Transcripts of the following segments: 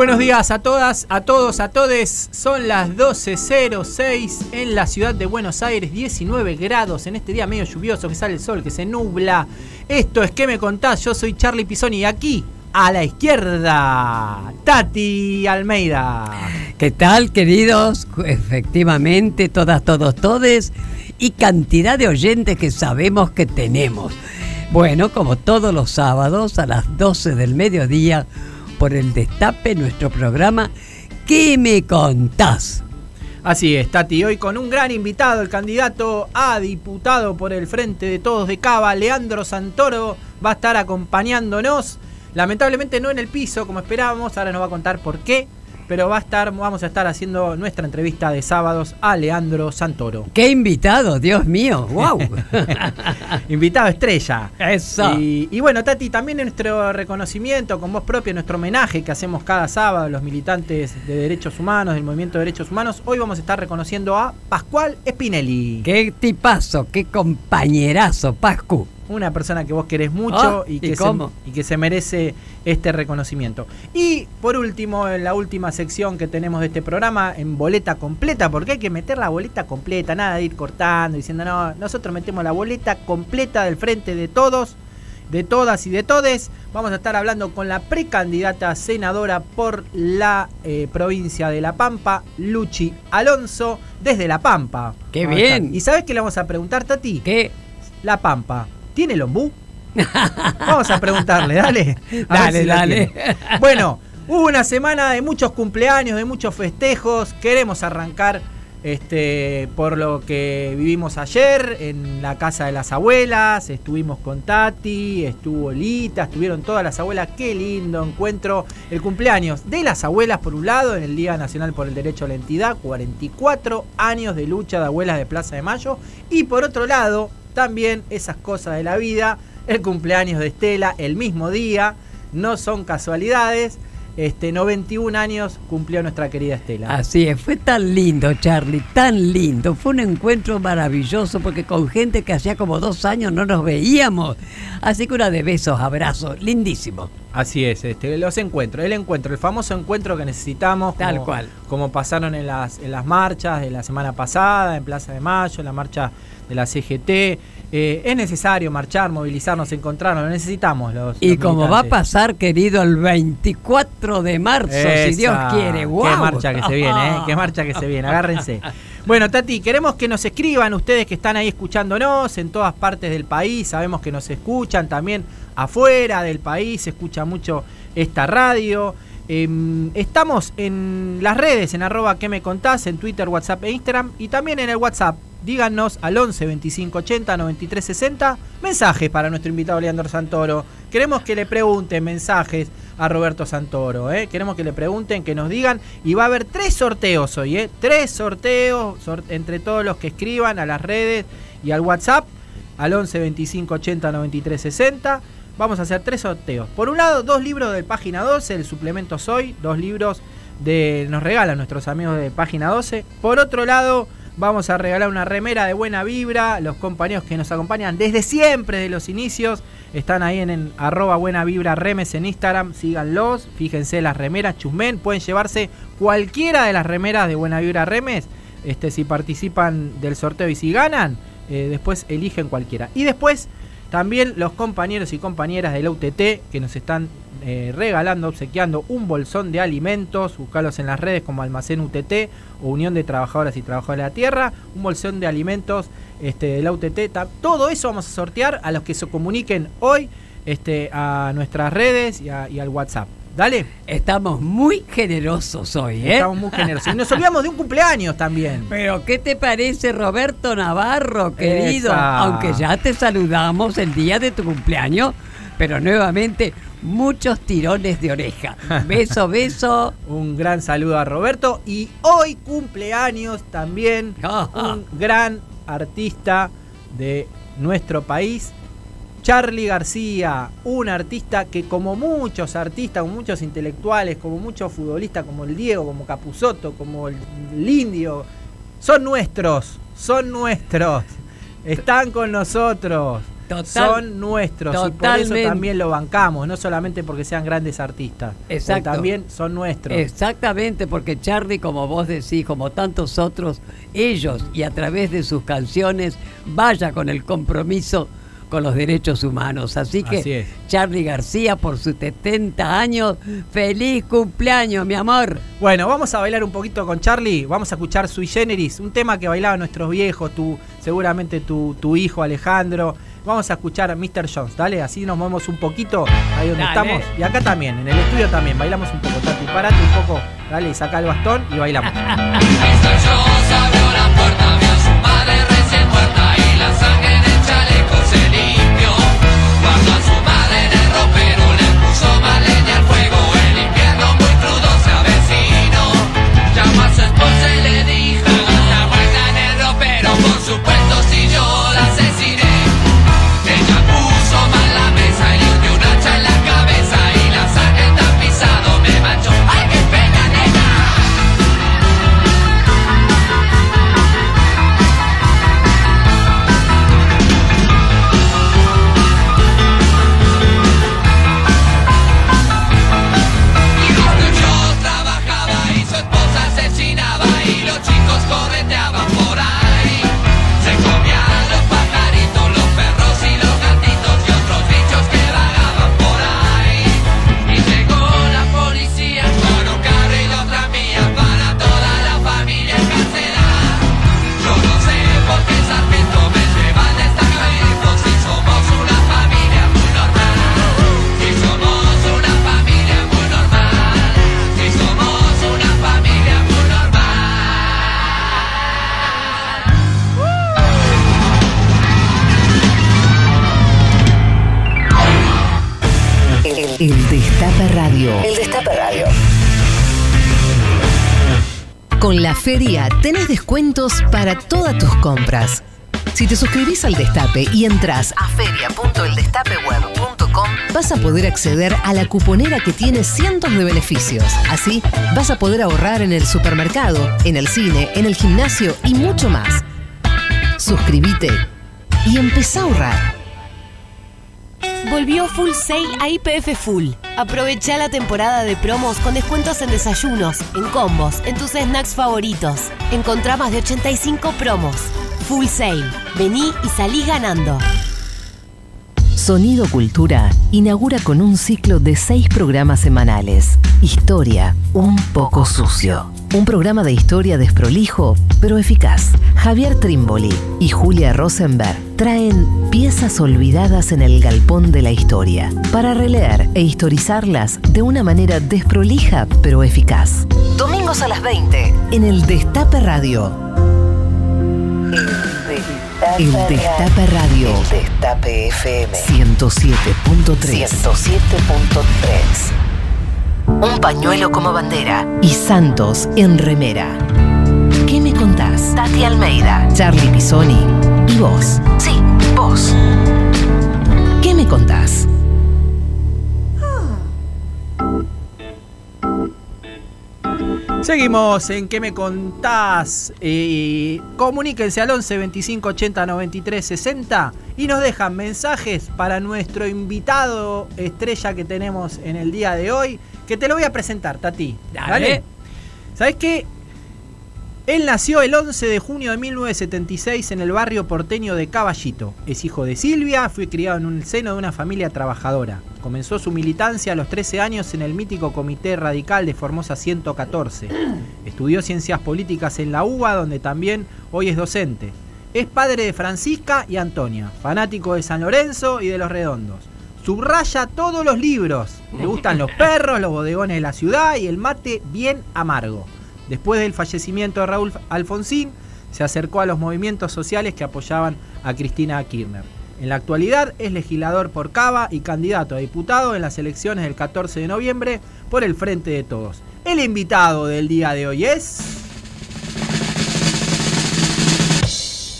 Buenos días a todas, a todos, a todes. Son las 12.06 en la ciudad de Buenos Aires, 19 grados en este día medio lluvioso que sale el sol, que se nubla. Esto es ¿Qué me contás? Yo soy Charlie Pisoni y aquí, a la izquierda, Tati Almeida. ¿Qué tal, queridos? Efectivamente, todas, todos, todes y cantidad de oyentes que sabemos que tenemos. Bueno, como todos los sábados a las 12 del mediodía, por el Destape, nuestro programa ¿Qué me contás? Así es, Tati, hoy con un gran invitado, el candidato a diputado por el Frente de Todos de Cava, Leandro Santoro, va a estar acompañándonos. Lamentablemente no en el piso como esperábamos, ahora nos va a contar por qué pero va a estar, vamos a estar haciendo nuestra entrevista de sábados a Leandro Santoro. ¡Qué invitado, Dios mío! ¡Wow! invitado estrella. Eso. Y, bueno, Tati, también nuestro reconocimiento con voz propia, nuestro homenaje que hacemos cada sábado a los militantes de derechos humanos, del movimiento de derechos humanos, hoy vamos a estar reconociendo a Pascual Spinelli. ¡Qué tipazo! ¡Qué compañerazo, Pascu! Una persona que vos querés mucho ah, y, que se, y, que se, merece este reconocimiento. Y por último, en la última sección que tenemos de este programa, en boleta completa, porque hay que meter la boleta completa, nada de ir cortando, diciendo, no, nosotros metemos la boleta completa del frente de todos, de todas y de todes. Vamos a estar hablando con la precandidata senadora por la eh, provincia de La Pampa, Luchi Alonso, desde La Pampa. ¡Qué bien! ¿Y sabes qué le vamos a preguntar, Tati? ¿Qué? La Pampa. ¿Tiene el ombú? Vamos a preguntarle, dale. dale, dale. Bueno, hubo una semana de muchos cumpleaños, de muchos festejos. Queremos arrancar este, por lo que vivimos ayer en la casa de las abuelas. Estuvimos con Tati, estuvo Lita, estuvieron todas las abuelas. Qué lindo encuentro. El cumpleaños de las abuelas, por un lado, en el Día Nacional por el Derecho a la Entidad. 44 años de lucha de abuelas de Plaza de Mayo. Y por otro lado, también esas cosas de la vida, el cumpleaños de Estela el mismo día, no son casualidades. Este, 91 años cumplió nuestra querida Estela. Así es, fue tan lindo, Charlie, tan lindo. Fue un encuentro maravilloso porque con gente que hacía como dos años no nos veíamos. Así que una de besos, abrazos, lindísimo. Así es, este, los encuentros, el encuentro, el famoso encuentro que necesitamos. Tal cual. Como pasaron en las, en las marchas de la semana pasada, en Plaza de Mayo, en la marcha de la CGT. Eh, es necesario marchar, movilizarnos, encontrarnos, lo necesitamos. Los, y como va a pasar, querido, el 24 de marzo, si Dios quiere. ¡Wow! Qué marcha que se viene, ¿eh? Qué marcha que se viene, agárrense. Bueno, Tati, queremos que nos escriban ustedes que están ahí escuchándonos en todas partes del país. Sabemos que nos escuchan también afuera del país, se escucha mucho esta radio. Em, estamos en las redes, en arroba que me contás, en Twitter, WhatsApp e Instagram y también en el WhatsApp díganos al 11 25 80 93 60 mensajes para nuestro invitado Leandro Santoro. Queremos que le pregunten mensajes a Roberto Santoro, ¿eh? queremos que le pregunten, que nos digan y va a haber tres sorteos hoy, ¿eh? tres sorteos entre todos los que escriban a las redes y al WhatsApp al 11 25 80 93 60. Vamos a hacer tres sorteos. Por un lado, dos libros de página 12, el suplemento Soy, dos libros de nos regalan nuestros amigos de página 12. Por otro lado, Vamos a regalar una remera de buena vibra. Los compañeros que nos acompañan desde siempre, de los inicios, están ahí en, arroba buena vibra remes en Instagram. Síganlos, fíjense las remeras, chusmen. Pueden llevarse cualquiera de las remeras de buena vibra remes. Este, si participan del sorteo y si ganan, eh, después eligen cualquiera. Y después también los compañeros y compañeras del UTT que nos están eh, regalando, obsequiando un bolsón de alimentos, buscarlos en las redes como Almacén UTT o Unión de Trabajadoras y Trabajadores de la Tierra, un bolsón de alimentos este, de la UTT. Todo eso vamos a sortear a los que se comuniquen hoy este, a nuestras redes y, al WhatsApp. Dale. Estamos muy generosos hoy, ¿eh? Estamos muy generosos. Y nos olvidamos de un cumpleaños también. Pero, ¿qué te parece, Roberto Navarro, querido? Aunque ya te saludamos el día de tu cumpleaños, pero nuevamente muchos tirones de oreja. Beso, beso. Un gran saludo a Roberto y hoy cumpleaños también un gran artista de nuestro país, Charlie García, un artista que como muchos artistas, como muchos intelectuales, como muchos futbolistas, como el Diego, como Capuzotto, como el, Indio, son nuestros, son nuestros, están con nosotros. son nuestros y por eso también lo bancamos, no solamente porque sean grandes artistas, Exacto. también son nuestros. Exactamente, porque Charlie, como vos decís, como tantos otros, ellos y a través de sus canciones, vaya con el compromiso con los derechos humanos. Así que, Charlie García, por sus 70 años, feliz cumpleaños, mi amor. Bueno, vamos a bailar un poquito con Charlie. Vamos a escuchar Sui Generis, un tema que bailaban nuestros viejos, tu, seguramente tu, tu hijo Alejandro. Vamos a escuchar a Mr. Jones, dale, así nos movemos un poquito ahí donde estamos. Y acá también, en el estudio también, bailamos un poco, Tati. Parate un poco, dale, saca el bastón y bailamos. Con la feria tenés descuentos para todas tus compras. Si te suscribís al Destape y entras a feria.eldestapeweb.com, vas a poder acceder a la cuponera que tiene cientos de beneficios. Así, vas a poder ahorrar en el supermercado, en el cine, en el gimnasio y mucho más. Suscríbete y empezá a ahorrar. Volvió Full Sale a IPF Full. Aprovecha la temporada de promos con descuentos en desayunos, en combos, en tus snacks favoritos. Encontrá más de 85 promos. Full Sale. Vení y salí ganando. Sonido Cultura inaugura con un ciclo de seis programas semanales. Historia, un poco sucio. Un programa de historia desprolijo, pero eficaz. Javier Trimboli y Julia Rosenberg traen piezas olvidadas en el galpón de la historia para releer e historizarlas de una manera desprolija, pero eficaz. Domingos a las 20 en el Destape Radio. El Destape Radio. El Destape FM. 107.3. 107.3. Un pañuelo como bandera. Y Santos en remera. ¿Qué me contás? Tati Almeida, Charlie Pisoni y vos. Sí, vos. ¿Qué me contás? Seguimos en ¿Qué me contás? Eh, comuníquense al 11 25 80 93 60 y nos dejan mensajes para nuestro invitado estrella que tenemos en el día de hoy, que te lo voy a presentar, Tati. Dale. ¿Sabes qué? Él nació el 11 de junio de 1976 en el barrio porteño de Caballito. Es hijo de Silvia, fue criado en el seno de una familia trabajadora. Comenzó su militancia a los 13 años en el mítico Comité Radical de Formosa 114. Estudió ciencias políticas en la UBA, donde también hoy es docente. Es padre de Francisca y Antonia, fanático de San Lorenzo y de los Redondos. Subraya todos los libros. Le gustan los perros, los bodegones de la ciudad y el mate bien amargo. Después del fallecimiento de Raúl Alfonsín, se acercó a los movimientos sociales que apoyaban a Cristina Kirchner. En la actualidad es legislador por Cava y candidato a diputado en las elecciones del 14 de noviembre por el Frente de Todos. El invitado del día de hoy es...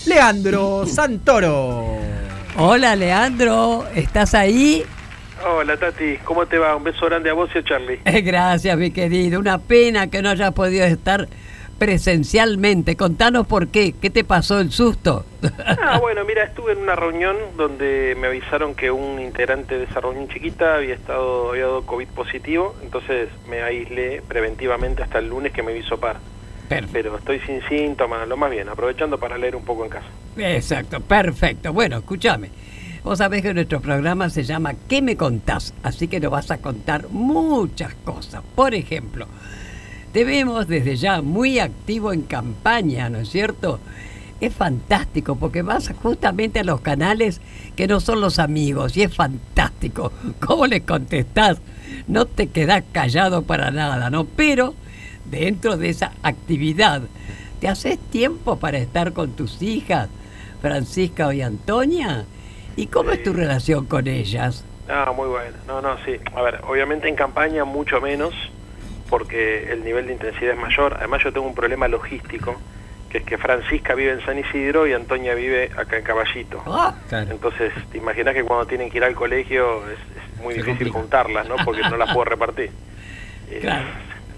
Leandro Santoro. Hola Leandro, ¿estás ahí? Hola Tati, ¿cómo te va? Un beso grande a vos y a Charlie. Gracias mi querido, una pena que no hayas podido estar presencialmente. Contanos por qué, ¿qué te pasó el susto? Ah, bueno, mira, estuve en una reunión donde me avisaron que un integrante de esa reunión chiquita había estado había dado COVID positivo, entonces me aislé preventivamente hasta el lunes que me vi sopar. Pero estoy sin síntomas, lo más bien, aprovechando para leer un poco en casa. Exacto, perfecto. Bueno, escúchame. Vos sabés que nuestro programa se llama ¿Qué me contás? Así que nos vas a contar muchas cosas. Por ejemplo, te vemos desde ya muy activo en campaña, ¿no es cierto? Es fantástico porque vas justamente a los canales que no son los amigos y es fantástico. ¿Cómo les contestás? No te quedás callado para nada, ¿no? Pero dentro de esa actividad, ¿te haces tiempo para estar con tus hijas, Francisca y Antonia? ¿Y cómo es tu relación con ellas? Ah, muy bueno. No, no, sí. A ver, obviamente en campaña mucho menos porque el nivel de intensidad es mayor. Además yo tengo un problema logístico, que es que Francisca vive en San Isidro y Antonia vive acá en Caballito. Ah, Entonces, te imaginas que cuando tienen que ir al colegio es, muy difícil juntarlas, ¿no? Porque no las puedo repartir. Eh,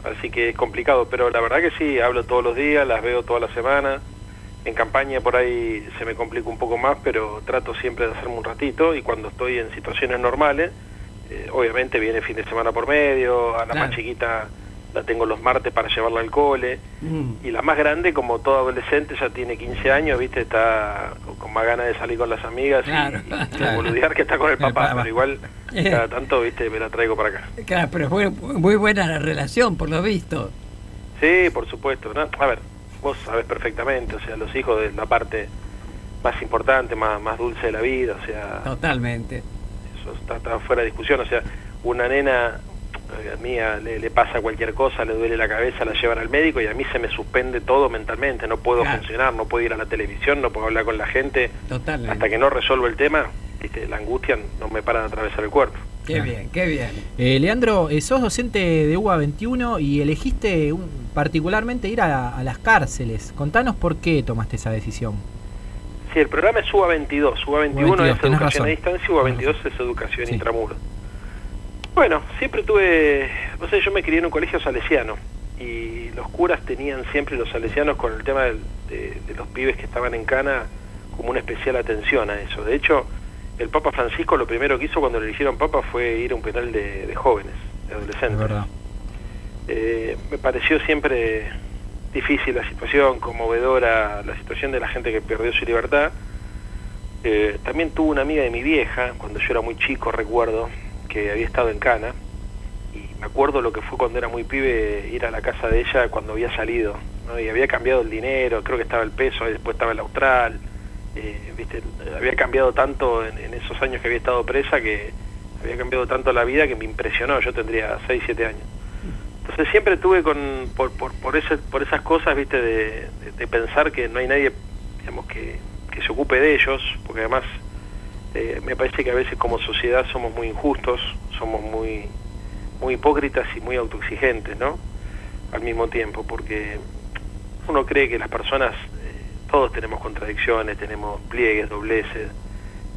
así que es complicado, pero la verdad que sí, hablo todos los días, las veo toda la semana. En campaña por ahí se me complica un poco más, pero trato siempre de hacerme un ratito y cuando estoy en situaciones normales, eh, obviamente viene fin de semana por medio, a la más chiquita la tengo los martes para llevarla al cole. Mm. Y la más grande, como todo adolescente, ya tiene 15 años, ¿viste? Está con más ganas de salir con las amigas y, boludear que está con el papá, pero igual eh. cada tanto, ¿viste? Me la traigo para acá. Claro, pero fue muy buena la relación, por lo visto. Sí, por supuesto. A ver, vos sabés perfectamente, o sea, los hijos de la parte más importante, más, más dulce de la vida, o sea... Totalmente. Eso está, está fuera de discusión, o sea, una nena a mí le, pasa cualquier cosa, le duele la cabeza, la llevan al médico y a mí se me suspende todo mentalmente, no puedo funcionar, no puedo ir a la televisión, no puedo hablar con la gente, hasta que no resuelvo el tema, la angustia no me para de atravesar el cuerpo. Qué bien, qué bien. Eh, Leandro, eh, sos docente de UBA 21 y elegiste particularmente ir a, las cárceles. Contanos por qué tomaste esa decisión. Sí, el programa es UBA 22. UBA 21 es educación a distancia, UBA 22 es educación intramuro. Bueno, siempre tuve, no sé, yo me crié en un colegio salesiano y los curas tenían siempre los salesianos con el tema de, los pibes que estaban en cana como una especial atención a eso. De hecho, el Papa Francisco lo primero que hizo cuando le eligieron Papa fue ir a un penal de, jóvenes, de adolescentes. Eh, me pareció siempre difícil la situación, conmovedora la situación de la gente que perdió su libertad. Eh, también tuve una amiga de mi vieja, cuando yo era muy chico, recuerdo, que había estado en Cana y me acuerdo lo que fue cuando era muy pibe ir a la casa de ella cuando había salido y había cambiado el dinero, creo que estaba el peso, después estaba el austral, eh, ¿viste? había cambiado tanto en, esos años que había estado presa que había cambiado tanto la vida que me impresionó, yo tendría 6, 7 años. Entonces siempre tuve con, por, por, por, ese, por esas cosas, viste, de, de, pensar que no hay nadie, digamos, que, se ocupe de ellos, porque además eh, me parece que a veces como sociedad somos muy injustos, somos muy, muy hipócritas y muy autoexigentes, ¿no? Al mismo tiempo, porque uno cree que las personas, todos tenemos contradicciones, tenemos pliegues, dobleces,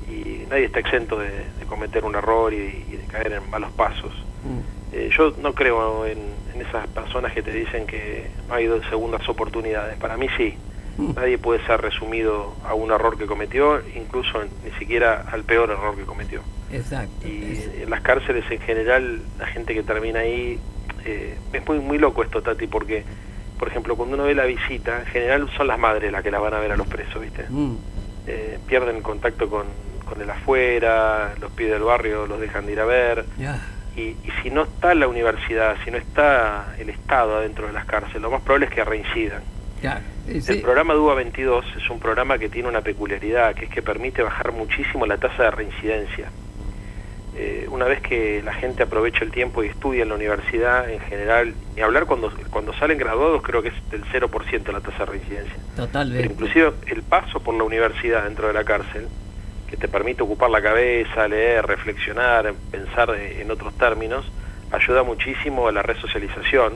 y nadie está exento de, cometer un error y, de caer en malos pasos. Mm. Eh, yo no creo en, en, esas personas que te dicen que no ha habido segundas oportunidades. Para mí sí. Nadie puede ser resumido a un error que cometió, incluso ni siquiera al peor error que cometió. Exacto. Y en las cárceles en general, la gente que termina ahí, eh, es muy, muy loco esto, Tati, porque, por ejemplo, cuando uno ve la visita, en general son las madres las que la van a ver a los presos, ¿viste? Mm. Eh, pierden el contacto con, con el afuera, los pibes del barrio los dejan de ir a ver. Y, y, si no está la universidad, si no está el Estado adentro de las cárceles, lo más probable es que reincidan. El programa DUA 22 es un programa que tiene una peculiaridad, que es que permite bajar muchísimo la tasa de reincidencia. Eh, una vez que la gente aprovecha el tiempo y estudia en la universidad en general, y hablar cuando, cuando salen graduados creo que es del 0% la tasa de reincidencia. Totalmente. inclusive el paso por la universidad dentro de la cárcel, que te permite ocupar la cabeza, leer, reflexionar, pensar en otros términos, ayuda muchísimo a la resocialización.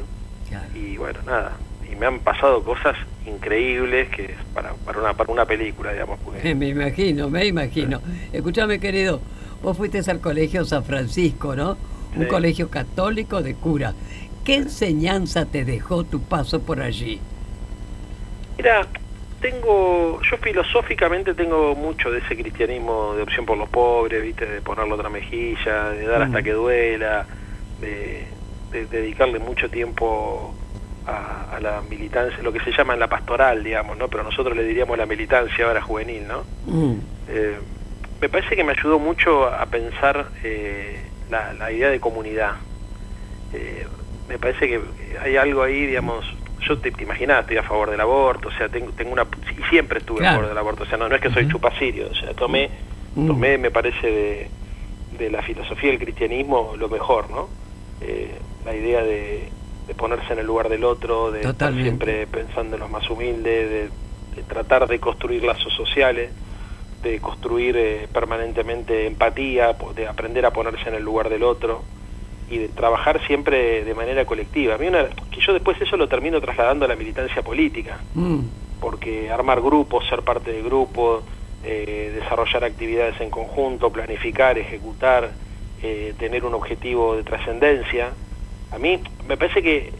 Y bueno, nada, y me han pasado cosas increíbles que para, para, una, para una película, digamos. Me imagino, me imagino. Escúchame, querido, vos fuiste al colegio San Francisco, ¿no? Un colegio católico de cura. ¿Qué enseñanza te dejó tu paso por allí? Mira, tengo, yo filosóficamente tengo mucho de ese cristianismo de opción por los pobres, viste, de ponerle otra mejilla, de dar hasta mm. que duela, de, dedicarle mucho tiempo a, la militancia, lo que se llama en la pastoral, digamos, ¿no? Pero nosotros le diríamos la militancia ahora juvenil, ¿no? Mm. Eh, me parece que me ayudó mucho a pensar eh, la, idea de comunidad. Eh, me parece que hay algo ahí, digamos, yo te, te imaginás, estoy a favor del aborto, o sea, tengo, tengo una, y siempre estuve a favor del aborto, o sea, no, no es que soy chupacirio, o sea, tomé, mm. tomé, me parece, de, de la filosofía del cristianismo lo mejor, ¿no? Eh, la idea de, ponerse en el lugar del otro, de estar siempre pensando en los más humildes, de, tratar de construir lazos sociales, de construir eh, permanentemente empatía, de aprender a ponerse en el lugar del otro y de trabajar siempre de manera colectiva. A mí una, que yo después eso lo termino trasladando a la militancia política, mm. porque armar grupos, ser parte de grupos, eh, desarrollar actividades en conjunto, planificar, ejecutar, eh, tener un objetivo de trascendencia. A mí me parece que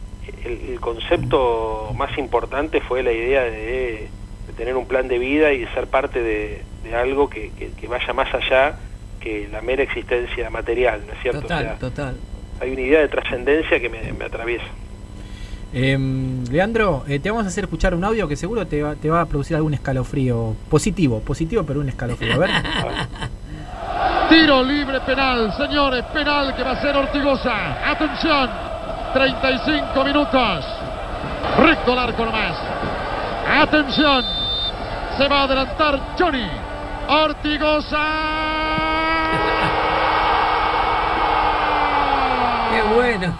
el, concepto más importante fue la idea de, tener un plan de vida y de ser parte de, algo que, vaya más allá que la mera existencia material, ¿no es cierto? Total, total hay una idea de trascendencia que me, atraviesa. Em, Leandro, eh, te vamos a hacer escuchar un audio que seguro te va, te va a producir algún escalofrío positivo, positivo pero un escalofrío. A ver. Tiro libre penal, señores, penal que va a ser Ortigosa. Atención, 35 minutos. Recto el arco nomás. Atención, se va a adelantar Johnny. Ortigosa. bueno.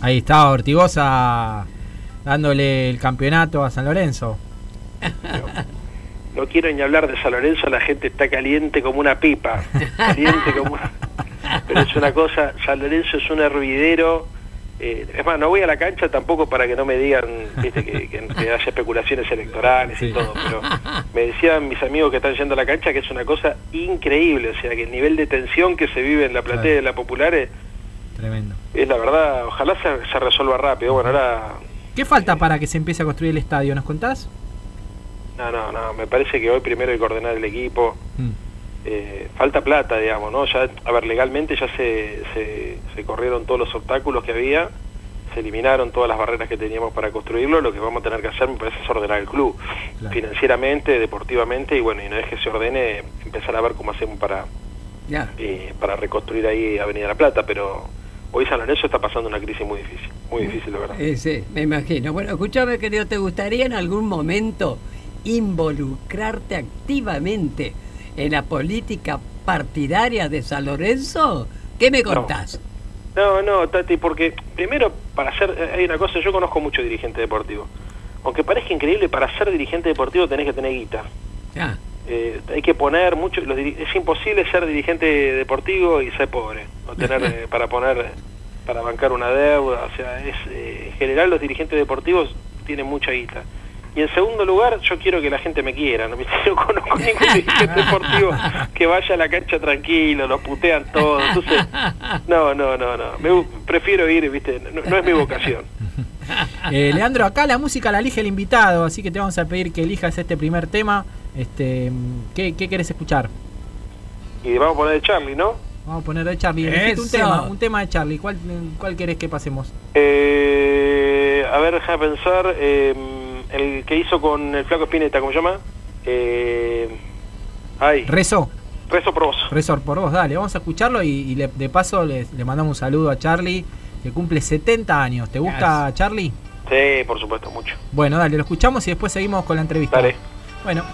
Ahí está Ortigosa dándole el campeonato a San Lorenzo. No, quiero ni hablar de San Lorenzo, la gente está caliente como una pipa. Caliente como Pero es una cosa, San Lorenzo es un hervidero. Eh, es más, no voy a la cancha tampoco para que no me digan que, haya especulaciones electorales y todo, pero me decían mis amigos que están yendo a la cancha que es una cosa increíble, o sea, que el nivel de tensión que se vive en la platea de la Popular es, Tremendo. Es la verdad, ojalá se, resuelva rápido. Bueno, ahora... ¿Qué falta para que se empiece a construir el estadio? ¿Nos contás? No, no, no. Me parece que hoy primero hay que ordenar el equipo. Mm. Eh, falta plata, digamos, ¿no? Ya, a ver, legalmente ya se, se, corrieron todos los obstáculos que había, se eliminaron todas las barreras que teníamos para construirlo. Lo que vamos a tener que hacer, me parece, es ordenar el club, financieramente, deportivamente, y bueno, y una vez que se ordene, empezar a ver cómo hacemos para, eh, para reconstruir ahí Avenida La Plata, pero hoy San Lorenzo está pasando una crisis muy difícil, muy difícil, de verdad. sí, me imagino. Bueno, escúchame, querido, ¿te gustaría en algún momento involucrarte activamente en la política partidaria de San Lorenzo? ¿Qué me contás? No, no, Tati, porque primero, para hacer, hay una cosa, yo conozco mucho dirigente deportivo. Aunque parezca increíble, para ser dirigente deportivo tenés que tener guita. Ya. Eh, hay que poner mucho, es imposible ser dirigente deportivo y ser pobre, o tener eh, para poner, para bancar una deuda, o sea, es, eh, en general los dirigentes deportivos tienen mucha guita. Y en segundo lugar, yo quiero que la gente me quiera, no, no conozco ningún dirigente deportivo que vaya a la cancha tranquilo, lo putean todo, entonces, no, no, no, no, me, prefiero ir, viste, no, es mi vocación. Leandro, acá la música la elige el invitado, así que te vamos a pedir que elijas este primer tema. Este, ¿qué, ¿Qué querés escuchar? Y vamos a poner de Charlie, ¿no? Vamos a poner de Charlie. Un tema, un tema de Charlie. ¿Cuál, cuál querés que pasemos? Eh, a ver, deja pensar. Eh, el que hizo con el flaco Spinetta, ¿cómo se llama? Eh, ay. Rezo. Rezo por vos. Rezo por vos, dale. Vamos a escucharlo y, de paso le, le, mandamos un saludo a Charlie, que cumple 70 años. ¿Te gusta Charlie? Sí, por supuesto, mucho. Bueno, dale, lo escuchamos y después seguimos con la entrevista. Dale. Bueno.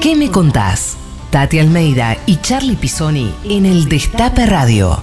¿Qué me contás? Tati Almeida y Charlie Pisoni en el Destape Radio.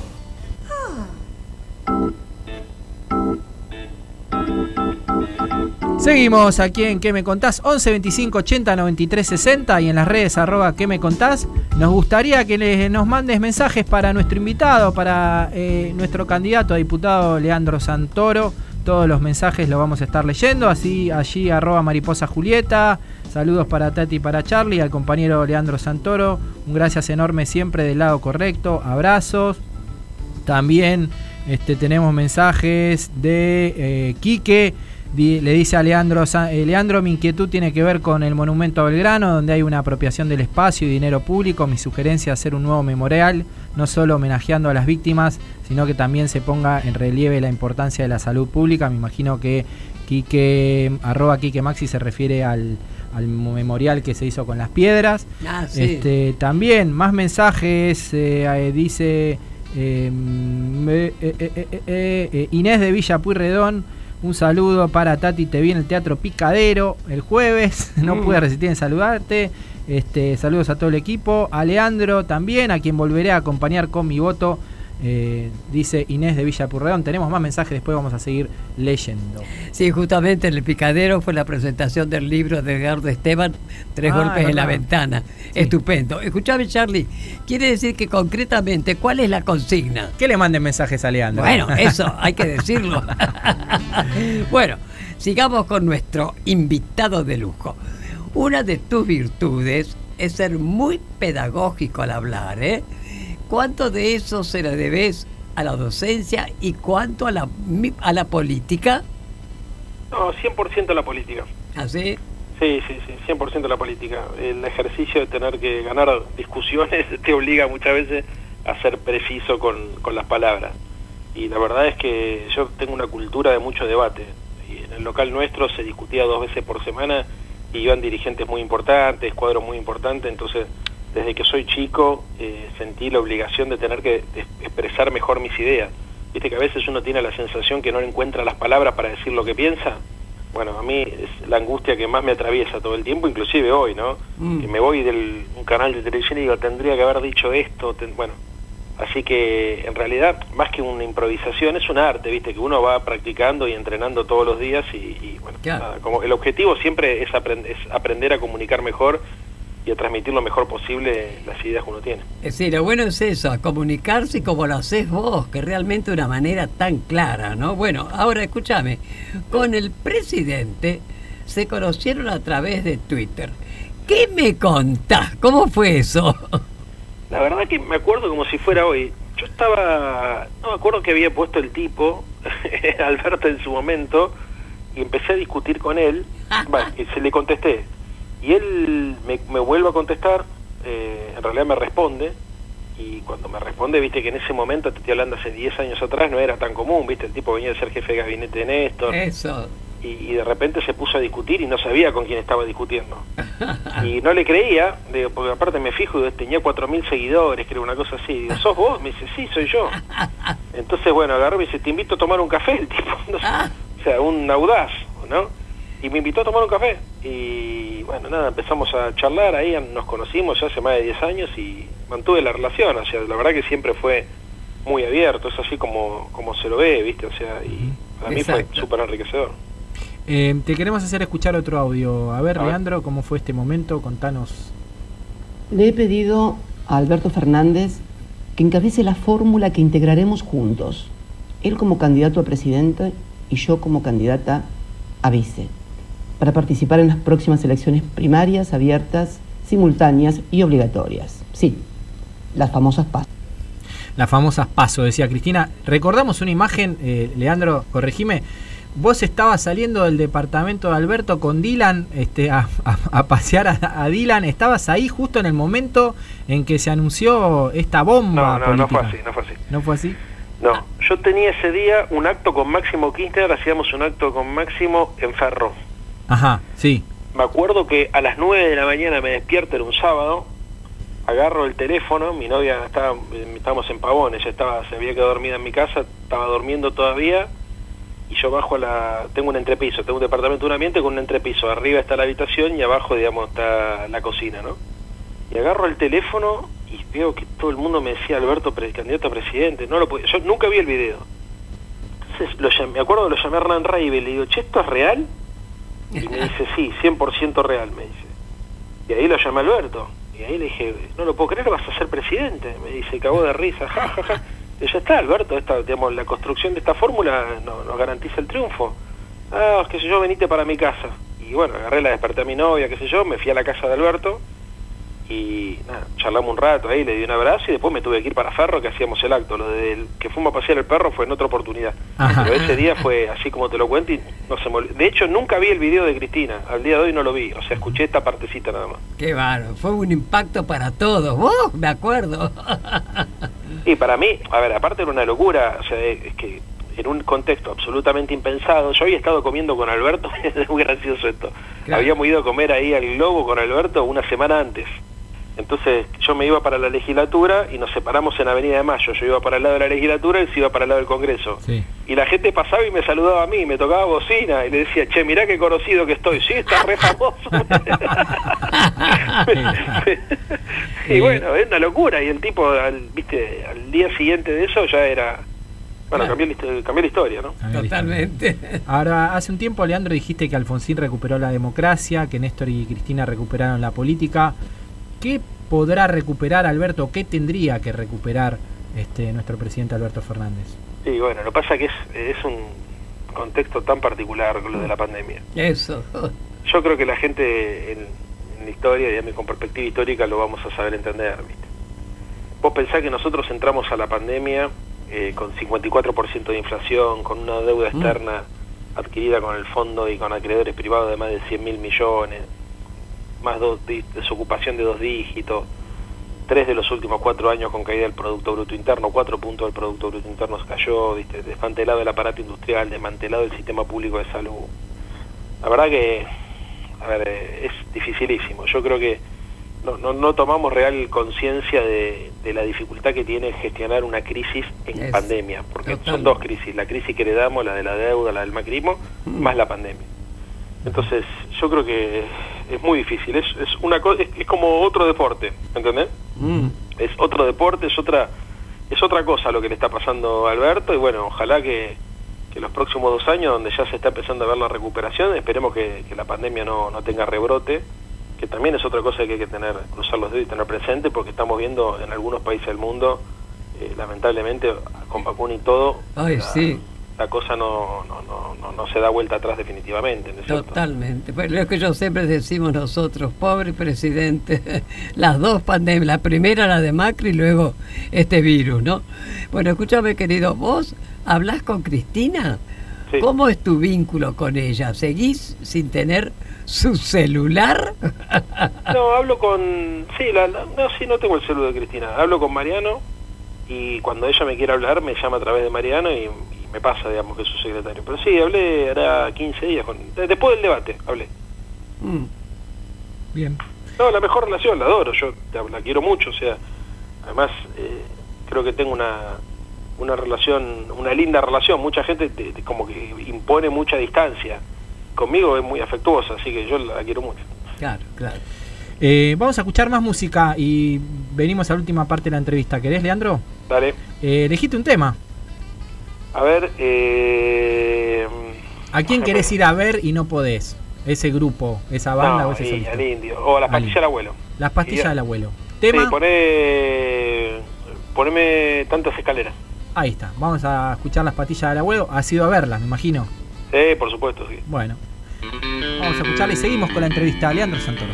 Seguimos aquí en ¿Qué me contás? 11 25 80 93 60 y en las redes arroba ¿Qué me contás? Nos gustaría que nos mandes mensajes para nuestro invitado, para eh, nuestro candidato a diputado Leandro Santoro. Todos los mensajes los vamos a estar leyendo, así allí arroba mariposa Julieta. Saludos para Tati para Charlie, al compañero Leandro Santoro. Un gracias enorme siempre del lado correcto. Abrazos. También este, tenemos mensajes de eh, Quique le dice a Leandro, eh, Leandro, mi inquietud tiene que ver con el monumento a Belgrano, donde hay una apropiación del espacio y dinero público. Mi sugerencia es hacer un nuevo memorial, no solo homenajeando a las víctimas, sino que también se ponga en relieve la importancia de la salud pública. Me imagino que Quique, arroba Quique Maxi se refiere al, memorial que se hizo con las piedras. Ah, este, también, más mensajes, eh, eh, dice Inés de Villa Puyredón un saludo para Tati, te vi en el Teatro Picadero el jueves, no mm. pude resistir en saludarte. Este, saludos a todo el equipo, a Leandro también, a quien volveré a acompañar con mi voto eh, dice Inés de Villa Purredón. Tenemos más mensajes, después vamos a seguir leyendo. Sí, justamente en el picadero fue la presentación del libro de Edgardo Esteban, Tres ah, golpes en la ventana. Estupendo. Escuchame, Charlie, quiere decir que concretamente, ¿cuál es la consigna? Que le manden mensajes a Leandro. Bueno, eso hay que decirlo. bueno, sigamos con nuestro invitado de lujo. Una de tus virtudes es ser muy pedagógico al hablar, ¿eh? ¿Cuánto de eso se le debes a la docencia y cuánto a la, a la política? No, 100% a la política. ¿Ah, sí? Sí, sí, sí, 100% a la política. El ejercicio de tener que ganar discusiones te obliga muchas veces a ser preciso con, con las palabras. Y la verdad es que yo tengo una cultura de mucho debate. Y en el local nuestro se discutía dos veces por semana y iban dirigentes muy importantes, cuadros muy importantes, entonces desde que soy chico eh, sentí la obligación de tener que expresar mejor mis ideas. Viste que a veces uno tiene la sensación que no encuentra las palabras para decir lo que piensa. Bueno, a mí es la angustia que más me atraviesa todo el tiempo, inclusive hoy, ¿no? Mm. Que me voy del un canal de televisión y digo, tendría que haber dicho esto. bueno, así que en realidad, más que una improvisación, es un arte, ¿viste? Que uno va practicando y entrenando todos los días y, bueno, como el objetivo siempre es, es aprender a comunicar mejor y a transmitir lo mejor posible las ideas que uno tiene. Sí, lo bueno es eso, a comunicarse como lo haces vos, que realmente de una manera tan clara, ¿no? Bueno, ahora escúchame, con el presidente se conocieron a través de Twitter. ¿Qué me contás? ¿Cómo fue eso? La verdad que me acuerdo como si fuera hoy. Yo estaba, no me acuerdo que había puesto el tipo, Alberto en su momento, y empecé a discutir con él, bueno, y se le contesté, y él me, me vuelve a contestar, eh, en realidad me responde, y cuando me responde, viste que en ese momento, te estoy hablando hace 10 años atrás, no era tan común, viste, el tipo venía de ser jefe de gabinete de Néstor. Eso. Y, de repente se puso a discutir y no sabía con quién estaba discutiendo. y no le creía, digo, porque aparte me fijo, tenía 4.000 seguidores, creo, una cosa así. Digo, ¿sos vos? Me dice, sí, soy yo. Entonces, bueno, agarró y me dice, te invito a tomar un café, el tipo. o sea, un audaz, ¿no? Y me invitó a tomar un café. Y bueno, nada, empezamos a charlar ahí, nos conocimos ya hace más de 10 años y mantuve la relación, o sea, la verdad que siempre fue muy abierto, es así como, como se lo ve, ¿viste? O sea, y para mí fue súper enriquecedor. Eh, te queremos hacer escuchar otro audio. A ver, Leandro, ¿cómo fue este momento? Contanos. Le he pedido a Alberto Fernández que encabece la fórmula que integraremos juntos. Él como candidato a presidente y yo como candidata a vice para participar en las próximas elecciones primarias, abiertas, simultáneas y obligatorias. Sí, las famosas PASO. Las famosas PASO, decía Cristina. Recordamos una imagen, eh, Leandro, corregime. Vos estabas saliendo del departamento de Alberto con Dylan este, a, pasear a, Dylan. ¿Estabas ahí justo en el momento en que se anunció esta bomba? No, no, no fue así, no fue así. ¿No fue así? No, yo tenía ese día un acto con Máximo Kirchner, hacíamos un acto con Máximo en Ferro. Ajá, sí. Me acuerdo que a las 9 de la mañana me despierto, era un sábado, agarro el teléfono, mi novia estaba, estábamos en Pavón, ella estaba, se había quedado dormida en mi casa, estaba durmiendo todavía, y yo bajo a la... Tengo un entrepiso, tengo un departamento de un ambiente con un entrepiso. Arriba está la habitación y abajo, digamos, está la cocina, ¿no? Y agarro el teléfono y veo que todo el mundo me decía Alberto, candidato a presidente. No lo Yo nunca vi el video. Entonces lo llamé, me acuerdo, lo llamé a Hernán Raibe y le digo, che, ¿esto es real? Y me dice, sí, 100% real, me dice. Y ahí lo llamé Alberto. Y ahí le dije, no lo puedo creer, vas a ser presidente. Me dice, cagó de risa, jajaja. Ja, ja. Ya está, Alberto, esta, digamos, la construcción de esta fórmula nos garantiza el triunfo. Ah, qué sé yo, venite para mi casa. Y bueno, agarré la desperté a mi novia, qué sé yo, me fui a la casa de Alberto y nada, charlamos un rato ahí, le di un abrazo y después me tuve que ir para Ferro que hacíamos el acto. Lo del que fuimos a pasear el perro fue en otra oportunidad. Pero ese día fue así como te lo cuento y no se me De hecho, nunca vi el video de Cristina. Al día de hoy no lo vi. O sea, escuché esta partecita nada más. Qué bárbaro. Fue un impacto para todos. ¡Oh! Me acuerdo. y para mí, a ver, aparte era una locura. O sea, es que en un contexto absolutamente impensado. Yo había estado comiendo con Alberto, es muy gracioso esto. Habíamos ido a comer ahí al Globo con Alberto una semana antes. Entonces yo me iba para la legislatura y nos separamos en Avenida de Mayo. Yo iba para el lado de la legislatura y él se iba para el lado del Congreso. Y la gente pasaba y me saludaba a mí, me tocaba bocina y le decía, che, mirá qué conocido que estoy. Sí, está re famoso. y bueno, es una locura. Y el tipo, al, viste, al día siguiente de eso ya era... Bueno, cambió, la historia, ¿no? Totalmente. Ahora, hace un tiempo, Leandro, dijiste que Alfonsín recuperó la democracia, que Néstor y Cristina recuperaron la política. ¿Qué podrá recuperar Alberto? ¿Qué tendría que recuperar este nuestro presidente Alberto Fernández? Sí, bueno, lo que pasa es que es, es un contexto tan particular lo de la pandemia. Eso. Yo creo que la gente en, la historia, digamos, con perspectiva histórica, lo vamos a saber entender. ¿viste? Vos pensás que nosotros entramos a la pandemia eh, con 54% de inflación, con una deuda mm. externa adquirida con el fondo y con acreedores privados de más de 100 mil millones, más dos, desocupación de dos dígitos, tres de los últimos cuatro años con caída del Producto Bruto Interno, cuatro puntos del Producto Bruto Interno se cayó, ¿viste? desmantelado el aparato industrial, desmantelado el sistema público de salud. La verdad que, a ver, es dificilísimo. Yo creo que no, no, no tomamos real conciencia de, de, la dificultad que tiene gestionar una crisis en pandemia, porque son dos crisis, la crisis que le damos, la de la deuda, la del macrismo, mm. más la pandemia. Entonces, yo creo que es muy difícil, es, es una es, es, como otro deporte, ¿entendés? Mm. Es otro deporte, es otra es otra cosa lo que le está pasando a Alberto y bueno, ojalá que, que los próximos dos años, donde ya se está empezando a ver la recuperación, esperemos que, que la pandemia no, no tenga rebrote, que también es otra cosa que hay que tener, cruzar los dedos y tener presente, porque estamos viendo en algunos países del mundo, eh, lamentablemente, con vacuna y todo, Ay, sí la cosa no, no, no, no, se da vuelta atrás definitivamente. Totalmente. Pues lo que yo siempre decimos nosotros, pobre presidente, las dos pandemias, la primera la de Macri y luego este virus, ¿no? Bueno, escúchame querido, vos hablas con Cristina. ¿Cómo es tu vínculo con ella? ¿Seguís sin tener su celular? no, hablo con... Sí, la, no, sí, no tengo el celular de Cristina. Hablo con Mariano y cuando ella me quiere hablar me llama a través de Mariano y, me pasa, digamos, que es su secretario. Pero sí, hablé, hará 15 días, con, después del debate, hablé. Mm. Bien. No, la mejor relación, la adoro, yo la quiero mucho, o sea, además eh, creo que tengo una, una relación, una linda relación, mucha gente como que impone mucha distancia, conmigo es muy afectuosa, así que yo la quiero mucho. Claro, claro. Eh, vamos a escuchar más música y venimos a la última parte de la entrevista. ¿Querés, Leandro? Dale. Eh, elegiste un tema. A ver, eh, ¿A quién querés ir a ver y no podés? Ese grupo, esa banda o ese y, al indio. O las pastillas del abuelo. Las pastillas del abuelo. ¿Tema? Sí, poné, poneme tantas escaleras. Ahí está. Vamos a escuchar las pastillas del abuelo. ¿Has ido a verlas, me imagino? Sí, por supuesto, sí. Bueno. Vamos a escucharla y seguimos con la entrevista a Leandro Santoro.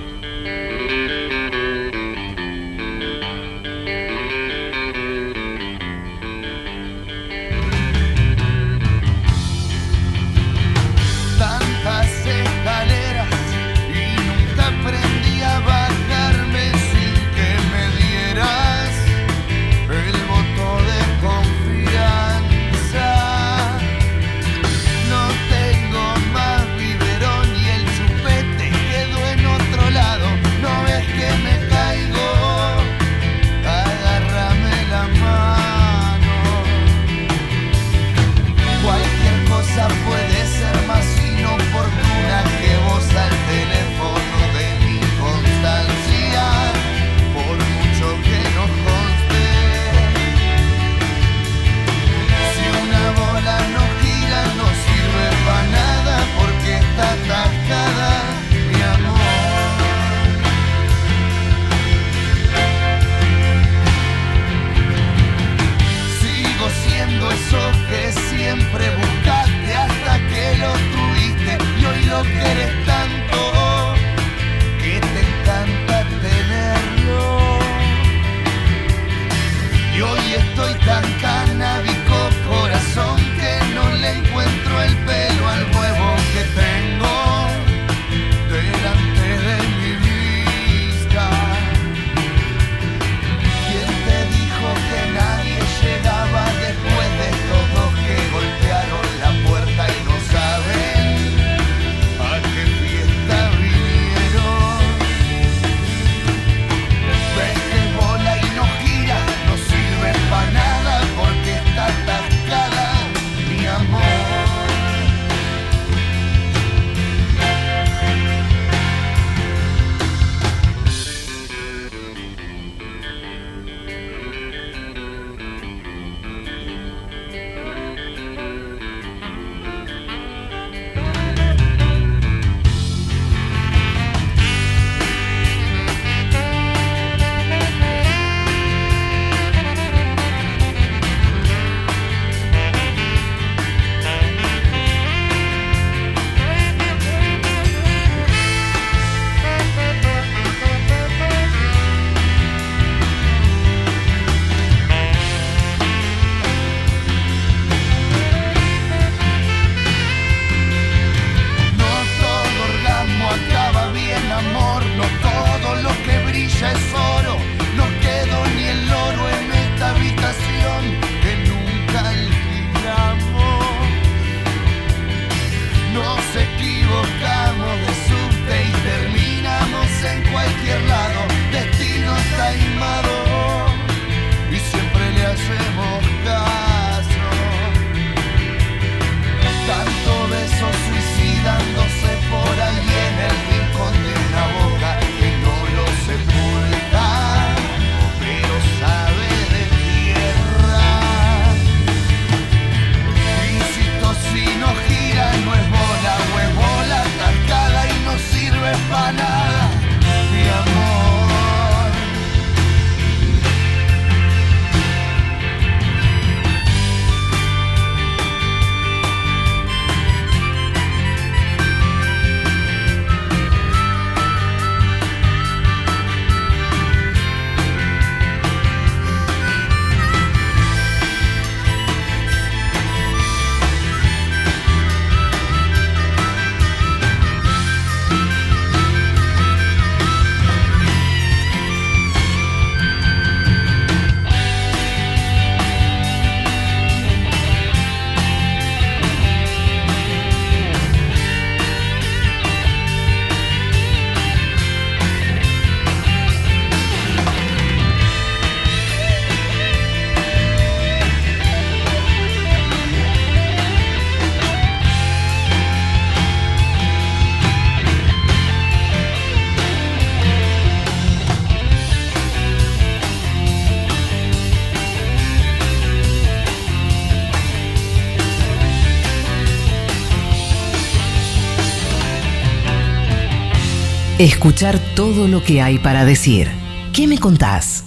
Escuchar todo lo que hay para decir. ¿Qué me contás?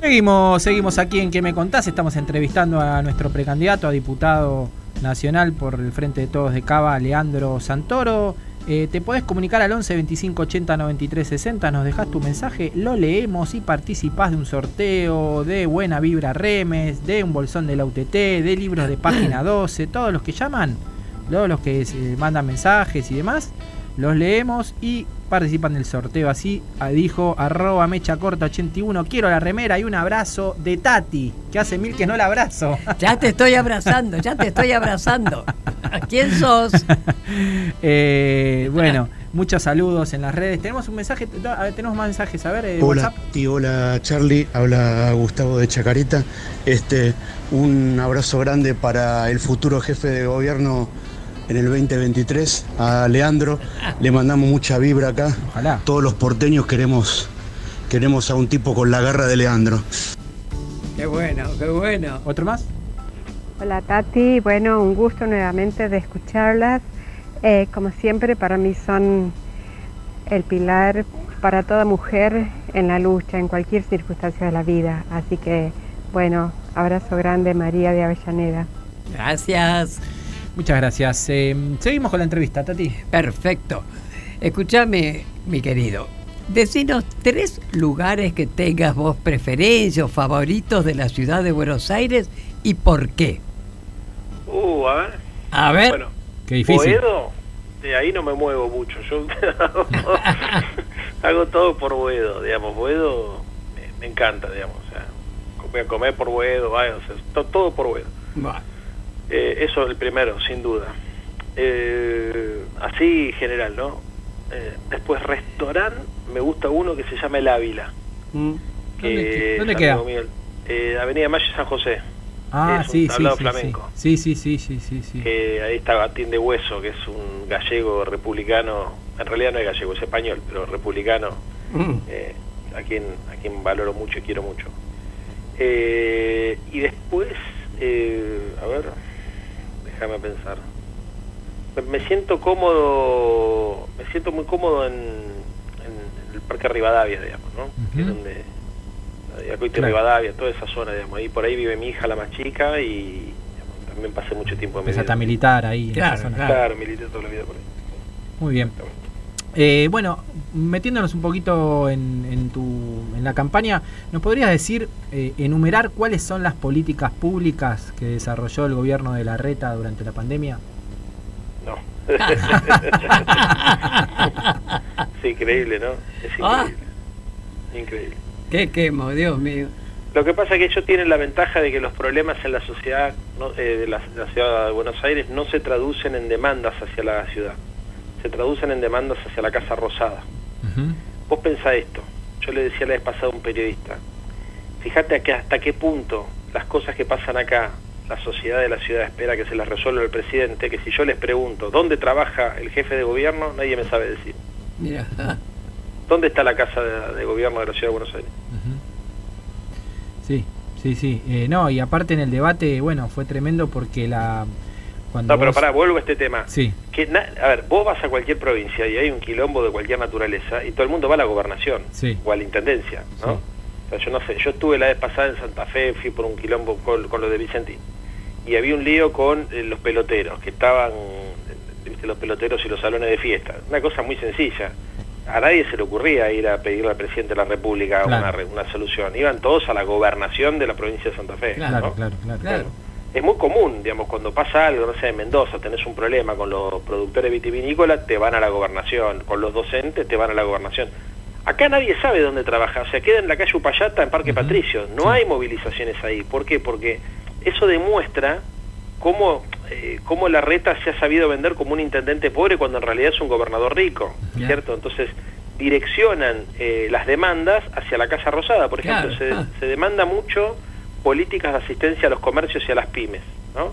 Seguimos, seguimos aquí en ¿Qué me contás? Estamos entrevistando a nuestro precandidato a diputado nacional por el Frente de Todos de Cava, Leandro Santoro. Eh, te podés comunicar al 11 25 80 93 60, nos dejas tu mensaje, lo leemos y participás de un sorteo de Buena Vibra Remes, de un bolsón de la UTT, de libros de página 12, todos los que llaman, todos los que se mandan mensajes y demás, los leemos y participan del sorteo. Así dijo arroba mecha corta 81, quiero la remera y un abrazo de Tati, que hace mil que no la abrazo. Ya te estoy abrazando, ya te estoy abrazando. ¿Quién sos? Eh, bueno, muchos saludos en las redes. Tenemos un mensaje, tenemos más mensajes, a ver, eh, Hola, WhatsApp. tío, hola Charlie, habla Gustavo de Chacarita. Este, un abrazo grande para el futuro jefe de gobierno en el 2023, a Leandro. Le mandamos mucha vibra acá. Ojalá. Todos los porteños queremos, queremos a un tipo con la garra de Leandro. Qué bueno, qué bueno. ¿Otro más? Hola Tati, bueno, un gusto nuevamente de escucharlas. Eh, como siempre, para mí son el pilar para toda mujer en la lucha, en cualquier circunstancia de la vida. Así que, bueno, abrazo grande María de Avellaneda. Gracias. Muchas gracias. Eh, seguimos con la entrevista, Tati. Perfecto. Escúchame, mi querido. Decinos tres lugares que tengas vos preferencia o favoritos de la ciudad de Buenos Aires y por qué. Uh, a ver. A ver. Bueno, Qué difícil. Boedo, de ahí no me muevo mucho. Yo hago todo por Boedo, digamos. Boedo me, me encanta, digamos. O sea, comer, comer por Boedo, vaya, o sea, to- todo por Boedo. Bueno, Eh, eso es el primero, sin duda. Eh, así general, ¿no? Eh, después, restaurante, me gusta uno que se llama El Ávila. mm, Que ¿Dónde queda? Eh, Avenida Mayo San José. Ah, es un sí, sí, sí, flamenco. sí. Sí, sí, sí, sí, sí, que ahí está Batín de Hueso, que es un gallego republicano, en realidad no es gallego, es español, pero republicano, mm. eh, a, quien, a quien valoro mucho y quiero mucho. Eh, y después, eh, a ver, déjame pensar. Me, siento cómodo, me siento muy cómodo en, en el Parque Rivadavia, digamos, ¿no? Que es Ujú. donde, Acoite Claro. Rivadavia, toda esa zona, digamos, ahí por ahí vive mi hija, la más chica, y digamos, también pasé mucho tiempo en mi Empezate a vida. militar ahí. en Claro, esa zona. Claro, milité toda la vida por ahí. Muy bien. Eh, bueno, metiéndonos un poquito en, en tu, en la campaña, ¿nos podrías decir, eh, enumerar cuáles son las políticas públicas que desarrolló el gobierno de la RETA durante la pandemia? No. es increíble, ¿no? Es Ah. increíble. Increíble. Qué quemo, Dios mío. Lo que pasa es que ellos tienen la ventaja de que los problemas en la sociedad no- eh, de, la, de la ciudad de Buenos Aires no se traducen en demandas hacia la ciudad, se traducen en demandas hacia la Casa Rosada. Vos pensá esto, yo le decía la vez pasada a un periodista, fíjate que hasta qué punto las cosas que pasan acá, la sociedad de la ciudad espera que se las resuelva el presidente, que si yo les pregunto dónde trabaja el jefe de gobierno, nadie me sabe decir. Mira. ¿Dónde está la casa de, de gobierno de la ciudad de Buenos Aires? Sí, sí, sí. Eh, no, y aparte en el debate, bueno, fue tremendo porque la... Cuando No, pero vos- pará, vuelvo a este tema. Sí, Que na- a ver, vos vas a cualquier provincia y hay un quilombo de cualquier naturaleza y todo el mundo va a la gobernación Sí. o a la intendencia, ¿no? Sí. O sea, yo no sé, yo estuve la vez pasada en Santa Fe, fui por un quilombo con, con lo de Vicentín y había un lío con eh, los peloteros, que estaban, viste, los peloteros y los salones de fiesta. Una cosa muy sencilla. A nadie se le ocurría ir a pedirle al presidente de la República Claro. una, una solución. Iban todos a la gobernación de la provincia de Santa Fe. claro, ¿no? claro, claro. Claro. Es muy común, digamos, cuando pasa algo, no sé, en Mendoza tenés un problema con los productores vitivinícolas, te van a la gobernación, con los docentes te van a la gobernación. Acá nadie sabe dónde trabaja, o sea, queda en la calle Upayata, en Parque. Patricio, no Sí. hay movilizaciones ahí. ¿Por qué? Porque eso demuestra cómo, eh, cómo la reta se ha sabido vender como un intendente pobre cuando en realidad es un gobernador rico. ¿cierto? Entonces direccionan eh, las demandas hacia la Casa Rosada, por ejemplo, Claro. Ah. se, se demanda mucho políticas de asistencia a los comercios y a las pymes, ¿no?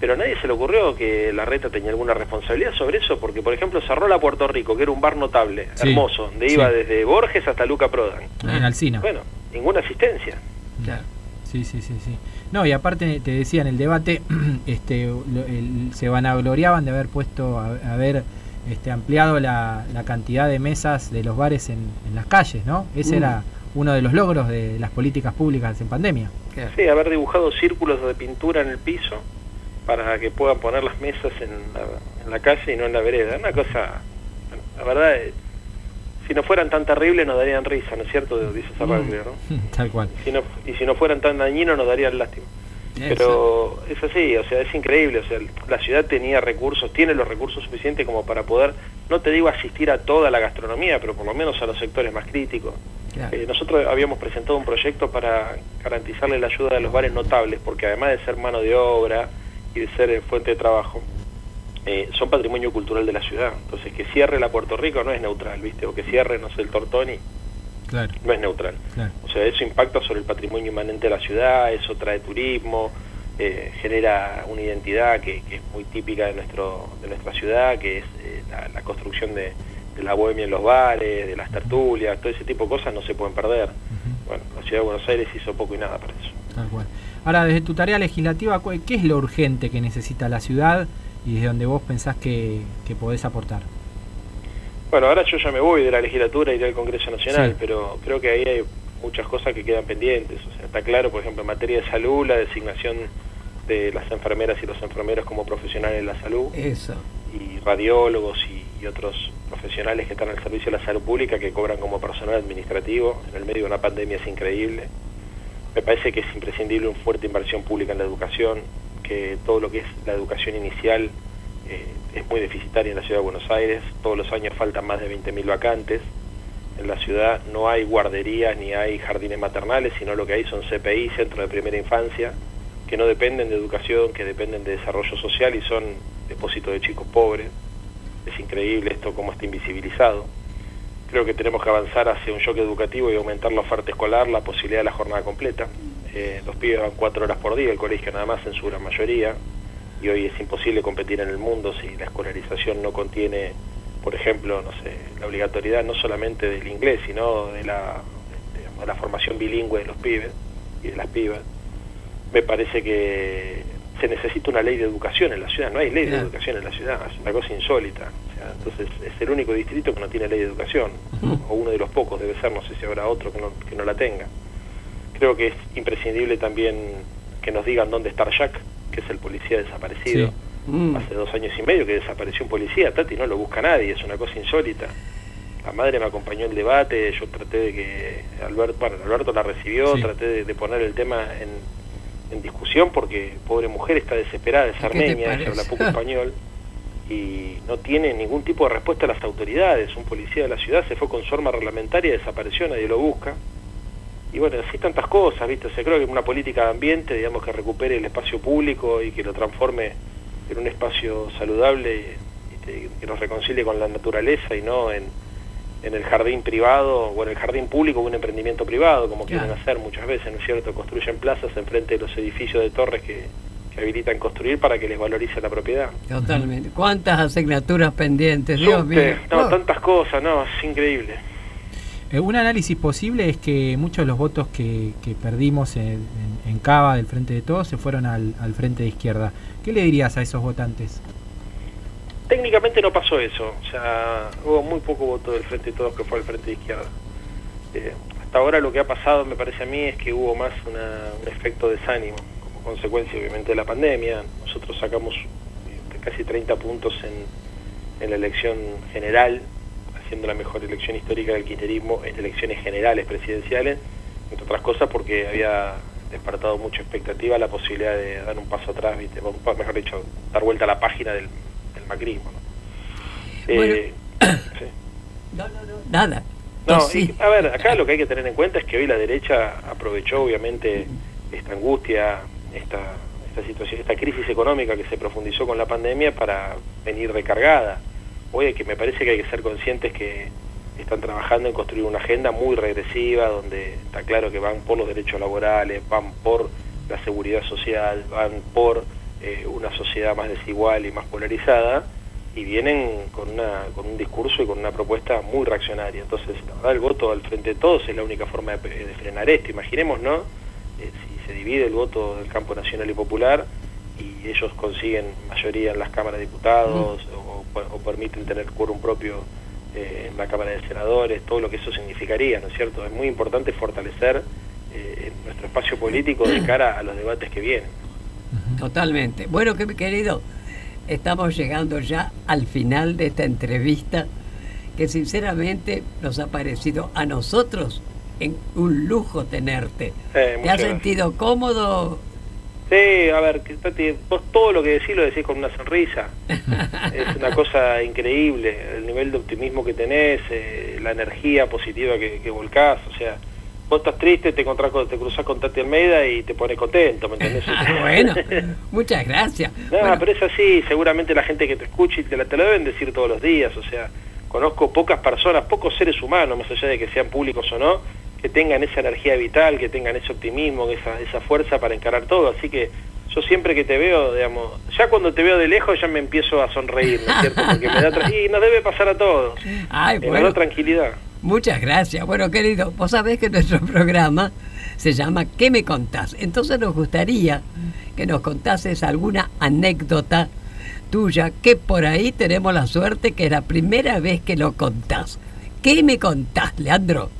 Pero a nadie se le ocurrió que la reta tenía alguna responsabilidad sobre eso, porque por ejemplo cerró la Puerto Rico, que era un bar notable, Sí. hermoso, donde Sí. iba desde Borges hasta Luca Prodan. En Alcina. Bueno, ninguna asistencia. Claro. Sí, sí, sí, sí. No, y aparte te decía en el debate, este, lo- el- se vanagloriaban de haber puesto, a- haber este, ampliado la, la cantidad de mesas de los bares en, en las calles, ¿no? Ese Mm. era uno de los logros de las políticas públicas en pandemia. Sí, haber dibujado círculos de pintura en el piso para que puedan poner las mesas en la, en la calle y no en la vereda. Una cosa, la verdad, eh, si no fueran tan terribles nos darían risa, ¿no es cierto? Dice Zapaglia, ¿no? Tal cual. Si no, y si no fueran tan dañinos nos darían lástima. Pero es así, o sea, es increíble, o sea, la ciudad tenía recursos, tiene los recursos suficientes como para poder, no te digo asistir a toda la gastronomía, pero por lo menos a los sectores más críticos. Claro. Eh, nosotros habíamos presentado un proyecto para garantizarle la ayuda de los bares notables, porque además de ser mano de obra y de ser eh, fuente de trabajo, eh, son patrimonio cultural de la ciudad. Entonces, que cierre la Puerto Rico no es neutral, ¿viste? O que cierre, no sé, el Tortoni, Claro, no es neutral. claro. O sea, eso impacta sobre el patrimonio inmanente de la ciudad, eso trae turismo, eh, genera una identidad que, que es muy típica de nuestro de nuestra ciudad, que es eh, la, la construcción de, de la bohemia en los bares, de las tertulias, todo ese tipo de cosas no se pueden perder. Bueno, la ciudad de Buenos Aires hizo poco y nada para eso. Tal cual. Ahora, desde tu tarea legislativa, ¿qué es lo urgente que necesita la ciudad y desde donde vos pensás que, que podés aportar? Bueno, ahora yo ya me voy de la legislatura, iré al Congreso Nacional, Sí. pero creo que ahí hay muchas cosas que quedan pendientes. O sea, está claro, por ejemplo, en materia de salud, la designación de las enfermeras y los enfermeros como profesionales de la salud. Eso. y radiólogos y, y otros profesionales que están al servicio de la salud pública que cobran como personal administrativo en el medio de una pandemia es increíble. Me parece que es imprescindible una fuerte inversión pública en la educación, que todo lo que es la educación inicial eh, es muy deficitaria en la ciudad de Buenos Aires, todos los años faltan más de 20.000 vacantes, en la ciudad no hay guarderías ni hay jardines maternales, sino lo que hay son CPI, centros de primera infancia, que no dependen de educación, que dependen de desarrollo social y son depósitos de chicos pobres. Es increíble esto cómo está invisibilizado. Creo que tenemos que avanzar hacia un shock educativo y aumentar la oferta escolar, la posibilidad de la jornada completa. Eh, los pibes van cuatro horas por día, el colegio nada más en su gran mayoría, y hoy es imposible competir en el mundo si la escolarización no contiene, por ejemplo, no sé, la obligatoriedad no solamente del inglés, sino de la, de la formación bilingüe de los pibes y de las pibas. Me parece que se necesita una ley de educación en la ciudad, no hay ley de educación en la ciudad, es una cosa insólita. entonces es el único distrito que no tiene ley de educación, o uno de los pocos debe ser, no sé si habrá otro que no, que no la tenga. Creo que es imprescindible también que nos digan dónde está Jack, que es el policía desaparecido. Mm. Hace dos años y medio que desapareció un policía, Tati no lo busca nadie, es una cosa insólita. La madre me acompañó el debate, yo traté de que Alberto, bueno, Alberto la recibió, traté de poner el tema en, en discusión porque pobre mujer está desesperada, es armenia, habla poco español y no tiene ningún tipo de respuesta a las autoridades. Un policía de la ciudad se fue con su arma reglamentaria, desapareció, nadie lo busca. Y bueno, así tantas cosas, ¿viste? se creo que una política de ambiente, digamos, que recupere el espacio público y que lo transforme en un espacio saludable, y que nos reconcilie con la naturaleza y no en, en el jardín privado o en el jardín público o un emprendimiento privado, como quieren hacer muchas veces, ¿no es cierto? Construyen plazas enfrente de los edificios de torres que, habilitan construir para que les valorice la propiedad. Totalmente. ¿Cuántas asignaturas pendientes? Dios mío. No, tantas cosas, no, es increíble. Eh, un análisis posible es que muchos de los votos que, perdimos en, Cava del Frente de Todos se fueron al, Frente de Izquierda. ¿Qué le dirías a esos votantes? técnicamente no pasó eso, o sea, hubo muy poco voto del Frente de Todos que fue al Frente de Izquierda. Eh, hasta ahora lo que ha pasado, me parece a mí, es que hubo más un efecto desánimo, como consecuencia obviamente de la pandemia. Nosotros sacamos este, casi 30 puntos en la elección general, haciendo la mejor elección histórica del kirchnerismo en elecciones generales presidenciales, entre otras cosas porque había despertado mucha expectativa la posibilidad de dar un paso atrás, ¿viste? mejor dicho, dar vuelta a la página del macrismo. Eh, no, no, no, nada. No, a ver, acá lo que hay que tener en cuenta es que hoy la derecha aprovechó obviamente esta angustia, esta, esta situación, esta crisis económica que se profundizó con la pandemia para venir recargada. Hoy que me parece que hay que ser conscientes que están trabajando en construir una agenda muy regresiva donde está claro que van por los derechos laborales, van por la seguridad social, van por eh, una sociedad más desigual y más polarizada y vienen con, una, con un discurso y con una propuesta muy reaccionaria. Entonces, la verdad, el voto al frente de todos es la única forma de, frenar esto. Imaginemos, ¿no? Eh, si se divide el voto del campo nacional y popular y ellos consiguen mayoría en las cámaras de diputados o, permiten tener quórum propio eh, en la Cámara de Senadores, todo lo que eso significaría, ¿no es cierto? Es muy importante fortalecer nuestro espacio político de cara a los debates que vienen. Totalmente. Bueno, que, querido, estamos llegando ya al final de esta entrevista que sinceramente nos ha parecido a nosotros en un lujo tenerte. ¿Te has sentido cómodo? Sí, a ver, vos todo lo que decís lo decís con una sonrisa. es una cosa increíble, el nivel de optimismo que tenés, eh, la energía positiva que, que volcás, o sea, vos estás triste, te, te cruzás con Tati Almeida y te pones contento, ¿me entendés? bueno, muchas gracias. No, pero es así, seguramente la gente que te escucha y te, la, te lo deben decir todos los días, o sea, conozco pocas personas, pocos seres humanos, más allá de que sean públicos o no, que tengan esa energía vital, que tengan ese optimismo, esa, esa fuerza para encarar todo, así que yo siempre que te veo, digamos, ya cuando te veo de lejos ya me empiezo a sonreír, ¿no es cierto? Porque me da y nos debe pasar a todos. Ay, me da tranquilidad. Muchas gracias. Bueno, querido, vos sabés que nuestro programa se llama ¿Qué me contás? Entonces nos gustaría que nos contases alguna anécdota tuya que por ahí tenemos la suerte que es la primera vez que lo contás. ¿Qué me contás, Leandro?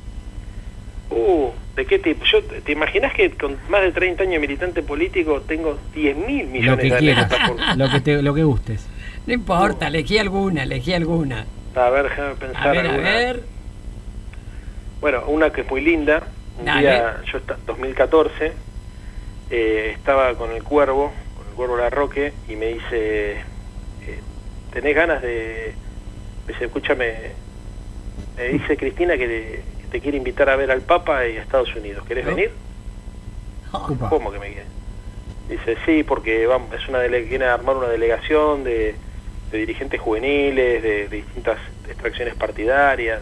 Uh, ¿de qué tipo? Yo, ¿Te imaginas que con más de 30 años de militante político tengo 10 mil millones lo que de quieras, lo, que te, lo que gustes. No importa, elegí alguna, elegí alguna. A ver, déjame pensar. A ver, a ver. Bueno, una que es muy linda. Un día, yo 2014, eh, estaba con el cuervo, con el cuervo Larroque, y me dice, eh, ¿tenés ganas de...? Me dice, escúchame, me dice Cristina que te, quiere invitar a ver al Papa y a Estados Unidos. ¿Querés venir? ¿Cómo que me quiere? Dice, sí, porque vamos, es una quiere armar una delegación de, dirigentes juveniles, de, distintas extracciones partidarias.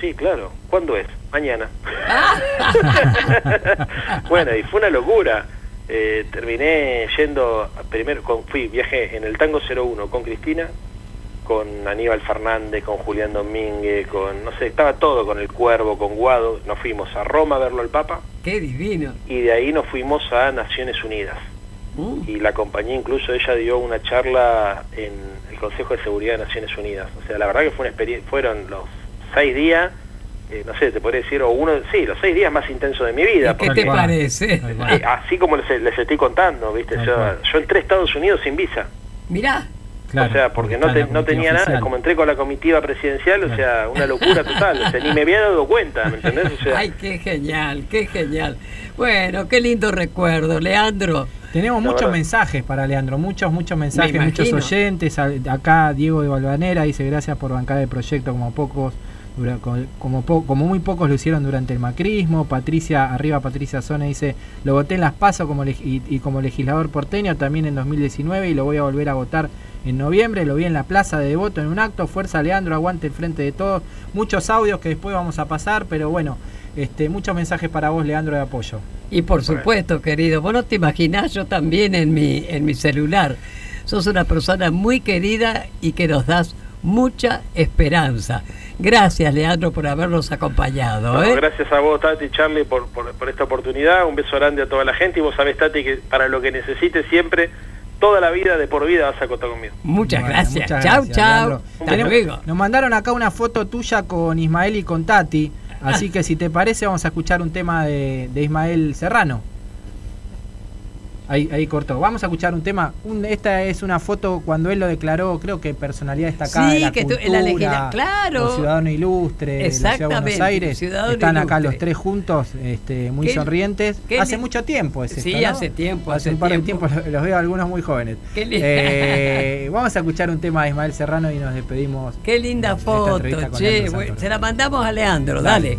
Sí, claro. ¿Cuándo es? Mañana. bueno, y fue una locura. Eh, terminé yendo, primero con, fui, viajé en el Tango 01 con Cristina, con Aníbal Fernández, con Julián Domínguez, con, no sé, estaba todo, con el Cuervo, con Guado. Nos fuimos a Roma a verlo al Papa. ¡Qué divino! Y de ahí nos fuimos a Naciones Unidas. Uh. Y la compañía, incluso ella dio una charla en el Consejo de Seguridad de Naciones Unidas. O sea, la verdad que fue una experiencia, fueron los seis días eh, no sé, te podría decir, o uno, sí, los seis días más intensos de mi vida. ¿Qué te parece? Eh, así como les, estoy contando, ¿viste? Yo, yo, entré a Estados Unidos sin visa. Mirá. O sea, porque no, no tenía nada, como entré con la comitiva presidencial, o sea, una locura total, o sea, ni me había dado cuenta, ¿me entendés? O sea, Ay, qué genial, qué genial. Bueno, qué lindo recuerdo, Leandro. Tenemos muchos mensajes para Leandro, muchos, muchos mensajes, muchos oyentes. Acá Diego de Valvanera dice gracias por bancar el proyecto como pocos como, muy pocos lo hicieron durante el macrismo. Patricia, arriba Patricia Zona dice, lo voté en Las Paso como y, como legislador porteño también en 2019 y lo voy a volver a votar en noviembre. Lo vi en la plaza de Devoto en un acto. Fuerza Leandro, aguante el frente de todos. Muchos audios que después vamos a pasar, pero bueno, este, muchos mensajes para vos, Leandro, de apoyo. Y por supuesto, querido, vos no te imaginás, yo también en mi, en mi celular. Sos una persona muy querida y que nos das mucha esperanza. Gracias, Leandro, por habernos acompañado. ¿eh? Gracias a vos, Tati y Charlie, por, por, esta oportunidad. Un beso grande a toda la gente. Y vos sabés, Tati, que para lo que necesites siempre, toda la vida, de por vida, vas a contar conmigo. Muchas gracias. chau, chau. Nos mandaron acá una foto tuya con Ismael y con Tati. Así que si te parece, vamos a escuchar un tema de, de Ismael Serrano. Ahí, ahí cortó. Vamos a escuchar un tema. esta es una foto cuando él lo declaró, creo que personalidad destacada de la que cultura, claro. ciudadano ilustre Ciudad de Buenos Aires. Están acá los tres juntos, este, muy sonrientes. hace mucho tiempo ese Sí, hace tiempo. Hace, un par de tiempo los veo algunos muy jóvenes. Eh, vamos a escuchar un tema de Ismael Serrano y nos despedimos. Qué linda foto, che. se la mandamos a Leandro, dale.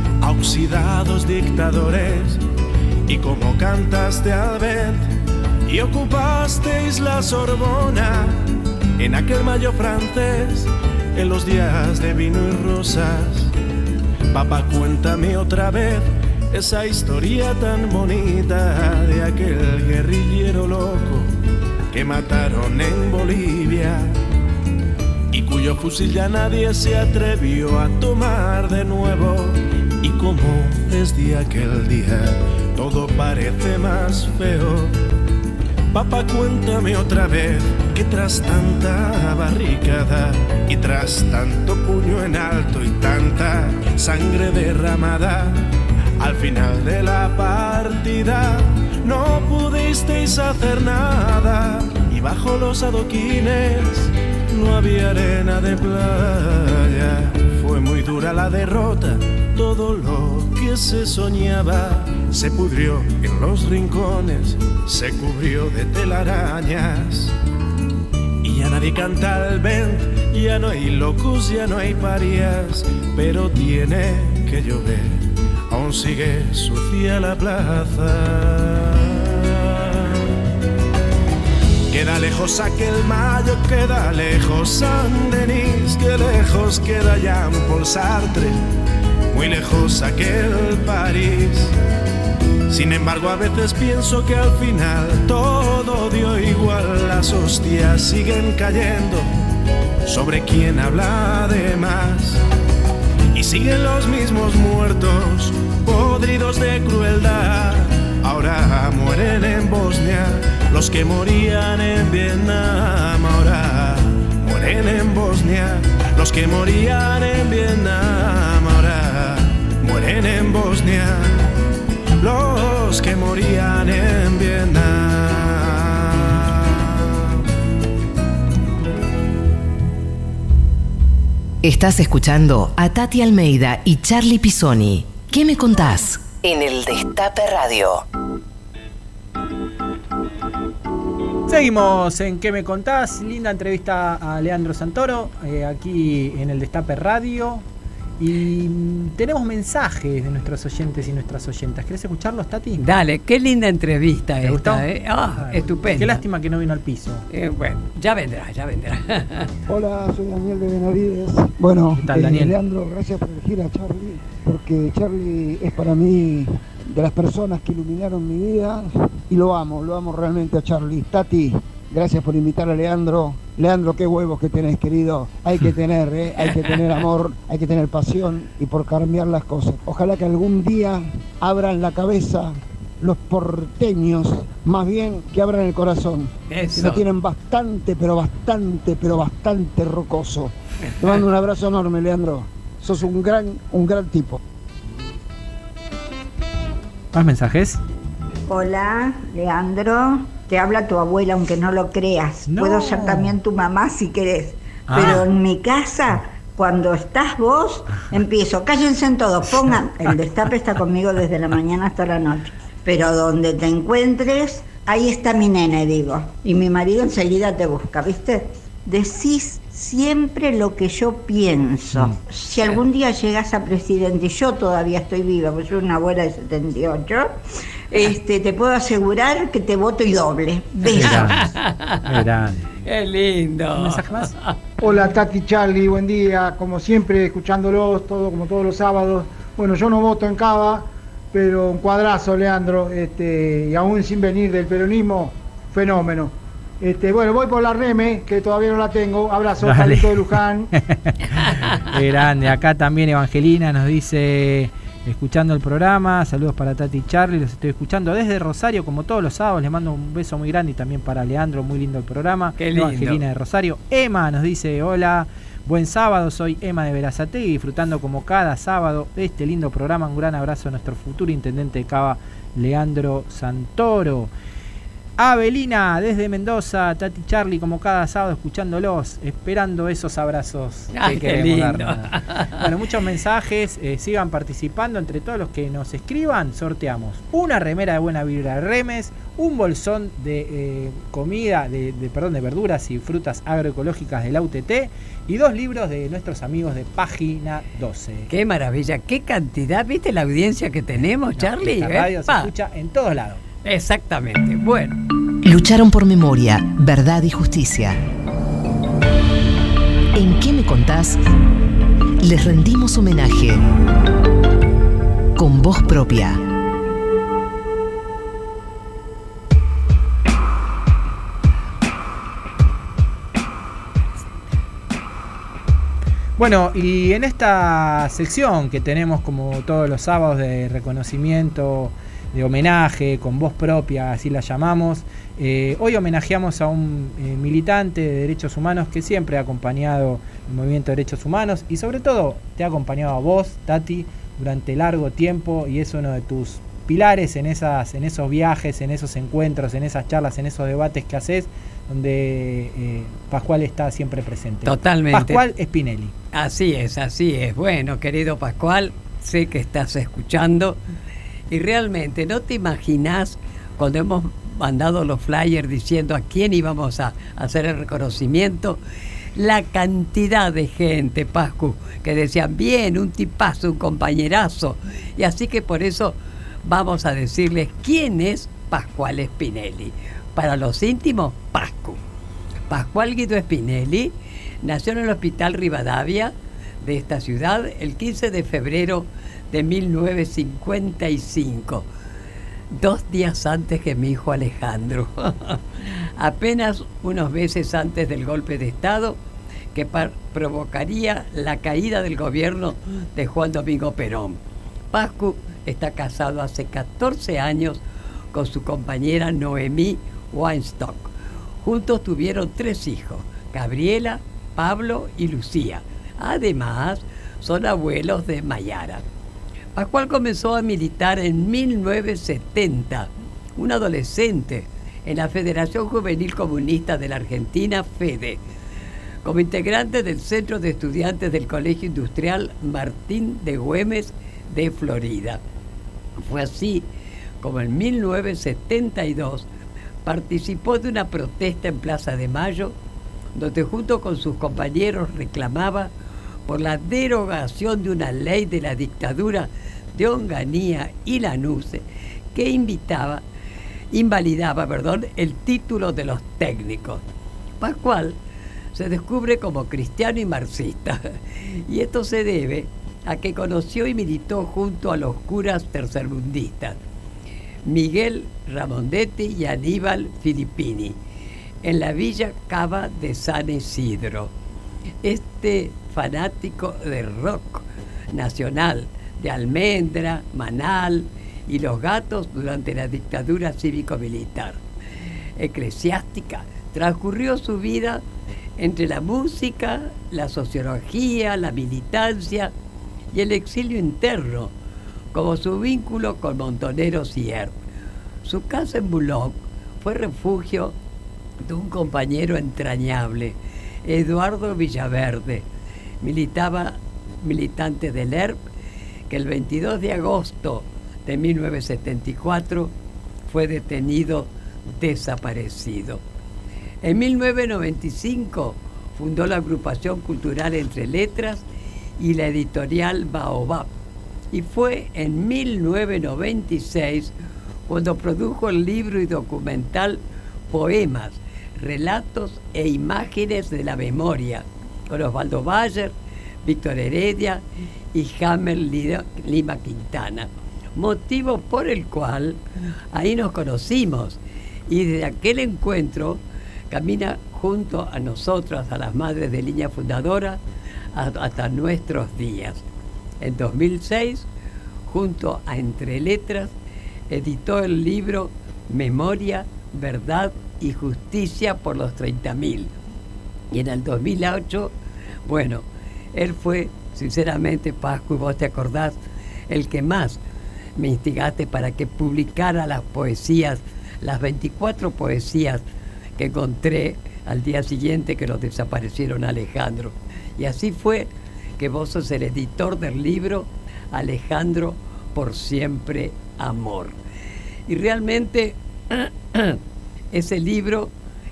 oxidados dictadores, y como cantaste al ver y ocupasteis la Sorbona en aquel mayo francés, en los días de vino y rosas. Papá, cuéntame otra vez esa historia tan bonita de aquel guerrillero loco que mataron en Bolivia y cuyo fusil ya nadie se atrevió a tomar de nuevo y como desde aquel día todo parece más feo. Papá, cuéntame otra vez que tras tanta barricada y tras tanto puño en alto y tanta sangre derramada, al final de la partida no pudisteis hacer nada y bajo los adoquines no había arena de playa. Fue muy dura la derrota todo lo que se soñaba se pudrió en los rincones, se cubrió de telarañas. Y ya nadie canta al vent, ya no hay locos, ya no hay parias, pero tiene que llover, aún sigue sucia la plaza. Queda lejos aquel mayo, queda lejos San Denis, que lejos queda Jean Paul Sartre muy lejos aquel París. Sin embargo, a veces pienso que al final todo dio igual, las hostias siguen cayendo sobre quien habla de más. Y siguen los mismos muertos, podridos de crueldad. Ahora mueren en Bosnia los que morían en Vietnam. Ahora mueren en Bosnia los que morían en Vietnam. En Bosnia los que morían en Vietnam. Estás escuchando a Tati Almeida y Charlie Pisoni. ¿Qué me contás? En el Destape Radio. Seguimos en ¿Qué me contás? Linda entrevista a Leandro Santoro, eh, aquí en el Destape Radio. Y tenemos mensajes de nuestros oyentes y nuestras oyentas. ¿Querés escucharlos, Tati? Dale, qué linda entrevista ¿Te esta, gustó? ¿eh? Ah, estupendo. Qué lástima que no vino al piso. Eh, bueno, ya vendrá, ya vendrá. Hola, soy Daniel de Benavides. Bueno, ¿Qué tal, eh, Daniel? Leandro, gracias por elegir a Charlie, porque Charlie es para mí de las personas que iluminaron mi vida y lo amo, lo amo realmente a Charlie. Tati, gracias por invitar a Leandro. Leandro, qué huevos que tenés, querido. Hay que tener, ¿eh? hay que tener amor, hay que tener pasión y por cambiar las cosas. Ojalá que algún día abran la cabeza los porteños, más bien que abran el corazón. Eso. Que lo tienen bastante, pero bastante, pero bastante rocoso. Te mando un abrazo enorme, Leandro. Sos un gran, un gran tipo. ¿Más mensajes? Hola, Leandro. Te habla tu abuela, aunque no lo creas. No. Puedo ser también tu mamá si querés. Ah. Pero en mi casa, cuando estás vos, empiezo. Cállense en todos, pongan. El destape está conmigo desde la mañana hasta la noche. Pero donde te encuentres, ahí está mi nene, digo. Y mi marido enseguida te busca, ¿viste? Decís siempre lo que yo pienso. Mm. Si algún día llegas a presidente y yo todavía estoy viva, porque soy una abuela de 78, este, te puedo asegurar que te voto y doble. Besos. Qué grande. Qué lindo. ¿Un mensaje más? Hola Tati Charlie, buen día, como siempre escuchándolos, todo como todos los sábados. Bueno, yo no voto en Cava, pero un cuadrazo, Leandro, este, y aún sin venir del peronismo, fenómeno. Este, bueno, voy por la Reme, que todavía no la tengo. Abrazo. Carlito de Luján. Grande. Acá también Evangelina nos dice, escuchando el programa, saludos para Tati y Charlie, los estoy escuchando desde Rosario, como todos los sábados. Les mando un beso muy grande y también para Leandro, muy lindo el programa. Qué lindo. Evangelina de Rosario. Emma nos dice, hola. Buen sábado, soy Emma de Verazategui, disfrutando como cada sábado de este lindo programa. Un gran abrazo a nuestro futuro intendente de Cava, Leandro Santoro. Abelina, desde Mendoza, Tati Charlie, como cada sábado, escuchándolos, esperando esos abrazos Ay, que qué queremos lindo. darnos. Bueno, muchos mensajes, eh, sigan participando. Entre todos los que nos escriban, sorteamos una remera de buena vibra de Remes, un bolsón de eh, comida, de, de- perdón, de verduras y frutas agroecológicas de la UTT y dos libros de nuestros amigos de Página 12. Qué maravilla, qué cantidad, ¿viste la audiencia que tenemos, Charlie? Esta radio se escucha en todos lados. Exactamente, bueno. Lucharon por memoria, verdad y justicia. ¿En qué me contás? Les rendimos homenaje con voz propia. Bueno, y en esta sección que tenemos como todos los sábados de reconocimiento, de homenaje, con voz propia, así la llamamos, eh, hoy homenajeamos a un eh, militante de derechos humanos que siempre ha acompañado el movimiento de derechos humanos y sobre todo te ha acompañado a vos, Tati, durante largo tiempo y es uno de tus pilares en, esas, en esos viajes, en esos encuentros, en esas charlas, en esos debates que haces, donde eh, Pascual está siempre presente. Totalmente. Pascual Spinelli. Así es, así es. Bueno, querido Pascual, sé que estás escuchando y realmente no te imaginas cuando hemos mandado los flyers diciendo a quién íbamos a hacer el reconocimiento, la cantidad de gente, Pascu, que decían, bien, un tipazo, un compañerazo. Y así que por eso vamos a decirles quién es Pascual Spinelli. Para los íntimos, Pascu. Pascual Guido Spinelli nació en el Hospital Rivadavia de esta ciudad el 15 de febrero de 1955. dos días antes que mi hijo Alejandro, apenas unos meses antes del golpe de Estado que provocaría la caída del gobierno de Juan Domingo Perón. Pascu está casado hace 14 años con su compañera Noemí Weinstock. Juntos tuvieron tres hijos, Gabriela, Pablo y Lucía. Además, son abuelos de Mayara. Pascual comenzó a militar en 1970, un adolescente, en la Federación Juvenil Comunista de la Argentina, FEDE, como integrante del Centro de Estudiantes del Colegio Industrial Martín de Güemes de Florida. Fue así como en 1972 participó de una protesta en Plaza de Mayo, donde junto con sus compañeros reclamaba por la derogación de una ley de la dictadura de Onganía y Lanús que invitaba, invalidaba perdón, el título de los técnicos. Pascual se descubre como cristiano y marxista, y esto se debe a que conoció y militó junto a los curas tercermundistas, Miguel Ramondetti y Aníbal Filippini, en la villa Cava de San Isidro. Este fanático de rock nacional, de almendra, manal y los gatos durante la dictadura cívico-militar. Eclesiástica, transcurrió su vida entre la música, la sociología, la militancia y el exilio interno, como su vínculo con Montoneros y Su casa en Boulogne fue refugio de un compañero entrañable, Eduardo Villaverde, militaba, militante del ERP, que el 22 de agosto de 1974 fue detenido desaparecido. En 1995 fundó la agrupación cultural Entre Letras y la editorial Baobab. Y fue en 1996 cuando produjo el libro y documental Poemas, Relatos e Imágenes de la Memoria, con Osvaldo Bayer, Víctor Heredia y Hammer Lima Quintana. Motivo por el cual ahí nos conocimos y desde aquel encuentro camina junto a nosotros, a las madres de línea fundadora, hasta nuestros días. En 2006, junto a Entre Letras, editó el libro Memoria, Verdad y Justicia por los 30.000. Y en el 2008 bueno, él fue, sinceramente, Pascu, y vos te acordás, el que más me instigaste para que publicara las poesías, las 24 poesías que encontré al día siguiente que los desaparecieron Alejandro. Y así fue que vos sos el editor del libro Alejandro por siempre amor. Y realmente ese libro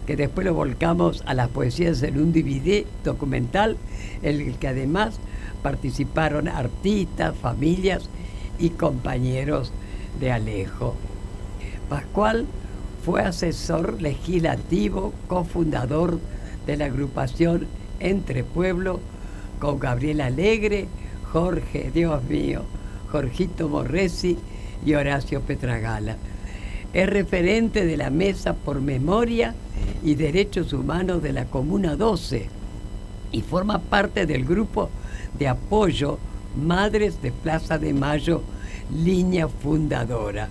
que después lo volcamos a las poesías en un DVD documental, en el que además participaron artistas, familias y compañeros de Alejo. Pascual fue asesor legislativo, cofundador de la agrupación Entre Pueblo, con Gabriel Alegre, Jorge, Dios mío, Jorgito Morresi y Horacio Petragala. Es referente de la Mesa por Memoria y Derechos Humanos de la Comuna 12 y forma parte del grupo de apoyo Madres de Plaza de Mayo, línea fundadora.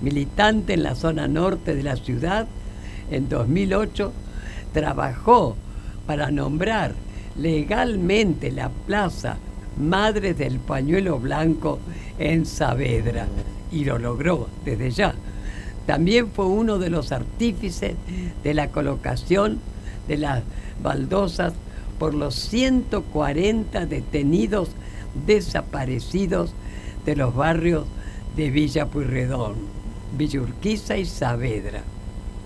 Militante en la zona norte de la ciudad, en 2008 trabajó para nombrar legalmente la plaza Madres del Pañuelo Blanco en Saavedra y lo logró desde ya también fue uno de los artífices de la colocación de las baldosas por los 140 detenidos desaparecidos de los barrios de Villa Puyredón, Villa Urquiza y Saavedra.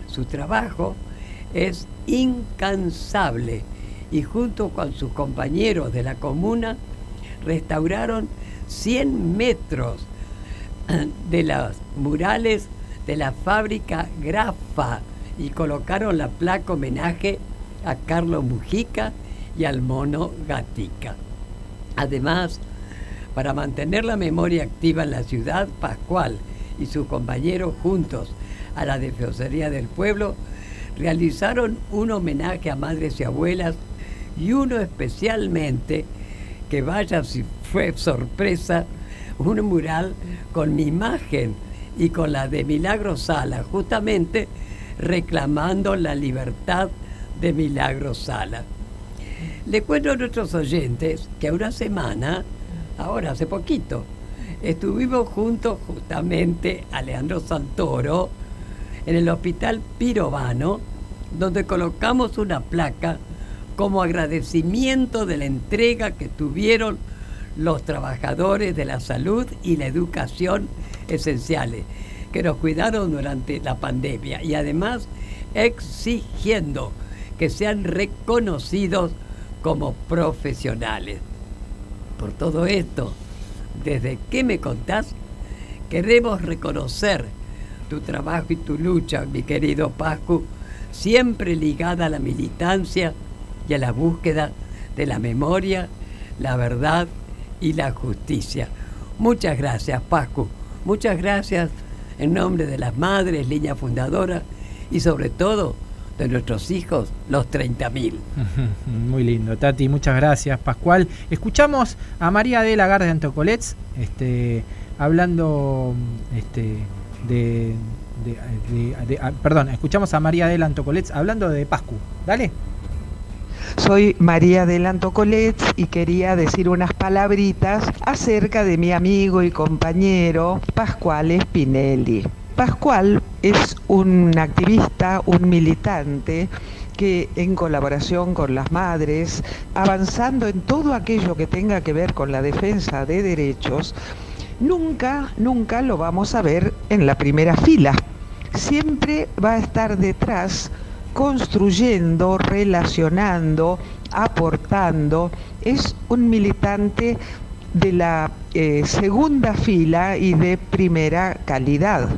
Su trabajo es incansable y junto con sus compañeros de la comuna restauraron 100 metros de las murales de la fábrica Grafa y colocaron la placa homenaje a Carlos Mujica y al mono Gatica. Además, para mantener la memoria activa en la ciudad, Pascual y sus compañeros juntos a la Defensoría del Pueblo realizaron un homenaje a madres y abuelas y uno especialmente, que vaya si fue sorpresa, un mural con mi imagen y con la de Milagro Sala, justamente reclamando la libertad de Milagro Sala. Le cuento a nuestros oyentes que una semana, ahora hace poquito, estuvimos juntos justamente a Leandro Santoro en el Hospital Pirovano, donde colocamos una placa como agradecimiento de la entrega que tuvieron los trabajadores de la salud y la educación esenciales, que nos cuidaron durante la pandemia y además exigiendo que sean reconocidos como profesionales. Por todo esto, desde que me contás, queremos reconocer tu trabajo y tu lucha, mi querido Pascu, siempre ligada a la militancia y a la búsqueda de la memoria, la verdad y la justicia. Muchas gracias, Pascu. Muchas gracias en nombre de las madres, línea fundadora y sobre todo de nuestros hijos, los 30.000. Muy lindo, Tati, muchas gracias, Pascual. Escuchamos a María de Lagarde de Antocolets, este, hablando este, de, ah, perdón, escuchamos a María de Antocolets hablando de Pascu. Dale. Soy María del Antocolets y quería decir unas palabritas acerca de mi amigo y compañero Pascual Spinelli. Pascual es un activista, un militante que en colaboración con las madres, avanzando en todo aquello que tenga que ver con la defensa de derechos, nunca, nunca lo vamos a ver en la primera fila. Siempre va a estar detrás construyendo, relacionando, aportando. Es un militante de la eh, segunda fila y de primera calidad.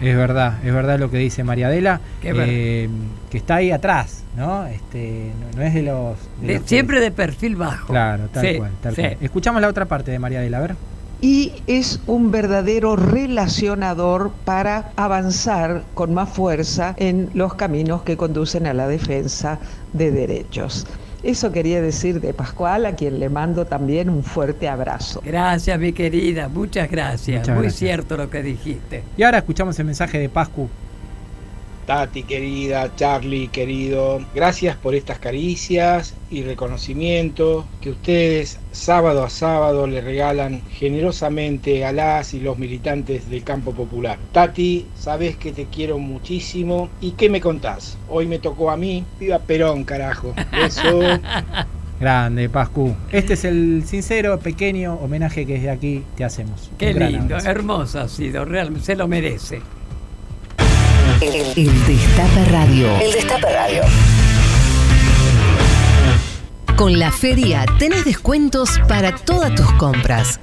Es verdad, es verdad lo que dice María Adela, eh, que está ahí atrás, ¿no? Este, no, es de los... siempre de perfil bajo. Claro, tal cual, tal cual. Escuchamos la otra parte de María Adela, a ver. Y es un verdadero relacionador para avanzar con más fuerza en los caminos que conducen a la defensa de derechos. Eso quería decir de Pascual, a quien le mando también un fuerte abrazo. Gracias, mi querida, muchas gracias. Muy cierto lo que dijiste. Y ahora escuchamos el mensaje de Pascu Tati querida, Charlie querido, gracias por estas caricias y reconocimiento que ustedes sábado a sábado le regalan generosamente a las y los militantes del campo popular. Tati, sabes que te quiero muchísimo y ¿qué me contás? Hoy me tocó a mí, viva Perón, carajo. Eso. Grande, Pascu. Este es el sincero, pequeño homenaje que desde aquí te hacemos. Qué lindo, hermoso ha sido, realmente se lo merece. El, Destape Radio. El Destape Radio. Con la feria tenés descuentos para todas tus compras.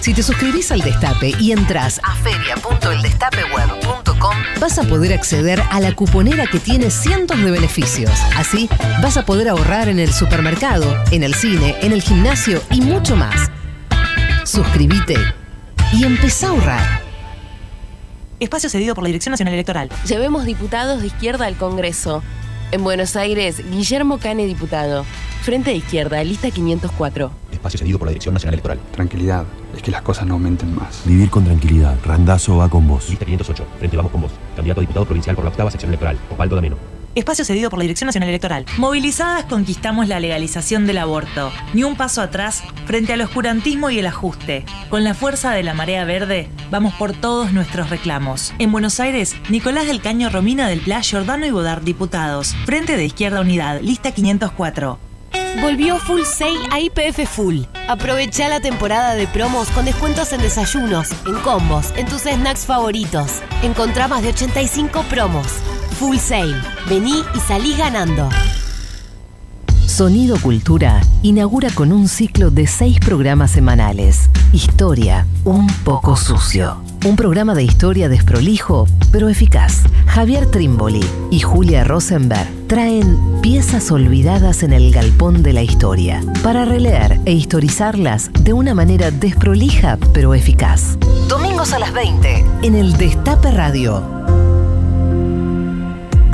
Si te suscribís al Destape y entras a feria.eldestapeweb.com, vas a poder acceder a la cuponera que tiene cientos de beneficios. Así, vas a poder ahorrar en el supermercado, en el cine, en el gimnasio y mucho más. Suscríbete y empezá a ahorrar. Espacio cedido por la Dirección Nacional Electoral. Llevemos diputados de izquierda al Congreso. En Buenos Aires, Guillermo Cane, diputado. Frente de izquierda, lista 504. Espacio cedido por la Dirección Nacional Electoral. Tranquilidad, es que las cosas no aumenten más. Vivir con tranquilidad. Randazo va con vos. Lista 508. Frente Vamos con vos. Candidato a diputado provincial por la octava sección electoral. Osvaldo Dameno. Espacio cedido por la Dirección Nacional Electoral. Movilizadas conquistamos la legalización del aborto. Ni un paso atrás frente al oscurantismo y el ajuste. Con la fuerza de la marea verde, vamos por todos nuestros reclamos. En Buenos Aires, Nicolás del Caño Romina del Pla, Jordano y Bodar, diputados. Frente de Izquierda Unidad, lista 504. Volvió Full Sale a IPF Full. Aprovecha la temporada de promos con descuentos en desayunos, en combos, en tus snacks favoritos. Encontrá más de 85 promos. Full Sale. Vení y salí ganando. Sonido Cultura inaugura con un ciclo de seis programas semanales. Historia, un poco sucio. Un programa de historia desprolijo, pero eficaz. Javier Trimboli y Julia Rosenberg traen piezas olvidadas en el galpón de la historia para releer e historizarlas de una manera desprolija pero eficaz. Domingos a las 20 en el Destape Radio.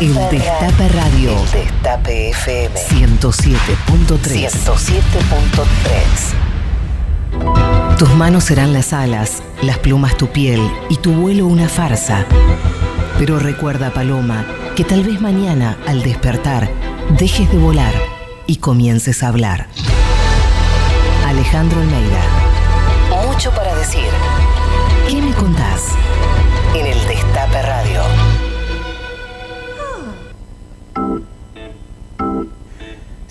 El Destape Radio. El Destape FM. 107.3. 107.3. Tus manos serán las alas, las plumas tu piel y tu vuelo una farsa. Pero recuerda, Paloma, que tal vez mañana, al despertar, dejes de volar y comiences a hablar. Alejandro Almeida. Mucho para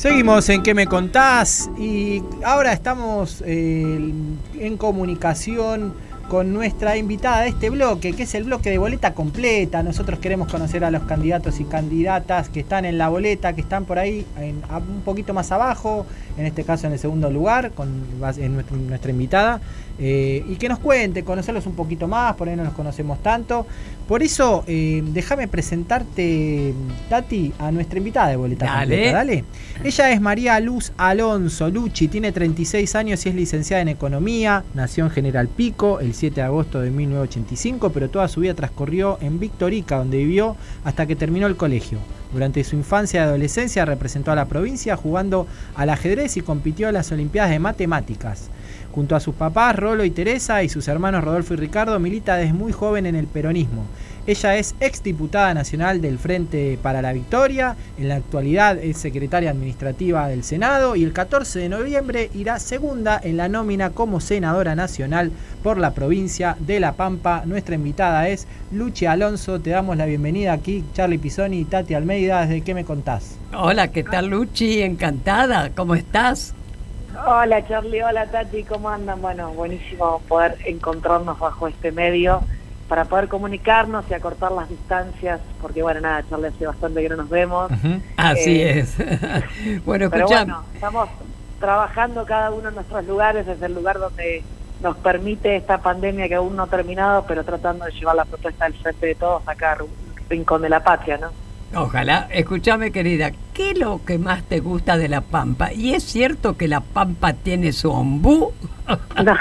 Seguimos en ¿Qué me contás? Y ahora estamos eh, en comunicación con nuestra invitada de este bloque, que es el bloque de boleta completa. Nosotros queremos conocer a los candidatos y candidatas que están en la boleta, que están por ahí un poquito más abajo, en este caso en el segundo lugar, con nuestra, invitada, eh, y que nos cuente, conocerlos un poquito más, por ahí no los conocemos tanto. Por eso, eh, déjame presentarte, Tati, a nuestra invitada de Boleta Completa. Dale. Ella es María Luz Alonso Luchi, tiene 36 años y es licenciada en Economía, nació en General Pico el 7 de agosto de 1985, pero toda su vida transcurrió en Victorica, donde vivió hasta que terminó el colegio. Durante su infancia y adolescencia representó a la provincia jugando al ajedrez y compitió en las Olimpiadas de Matemáticas. Junto a sus papás, Rolo y Teresa, y sus hermanos Rodolfo y Ricardo, milita desde muy joven en el peronismo. Ella es exdiputada nacional del Frente para la Victoria, en la actualidad es secretaria administrativa del Senado y el 14 de noviembre irá segunda en la nómina como senadora nacional por la provincia de La Pampa. Nuestra invitada es Luchi Alonso, te damos la bienvenida aquí, Charlie Pisoni y Tati Almeida, ¿desde qué me contás? Hola, ¿qué tal Luchi? Encantada, ¿cómo estás? Hola Charlie, hola Tati, ¿cómo andan? Bueno, buenísimo poder encontrarnos bajo este medio para poder comunicarnos y acortar las distancias, porque bueno, nada, Charlie, hace bastante que no nos vemos. Así eh, es. bueno, pero bueno, estamos trabajando cada uno en nuestros lugares, desde el lugar donde nos permite esta pandemia que aún no ha terminado, pero tratando de llevar la propuesta del frente de todos acá, un rincón de la patria, ¿no? Ojalá. Escúchame, querida, ¿qué es lo que más te gusta de La Pampa? ¿Y es cierto que La Pampa tiene su ombú? No.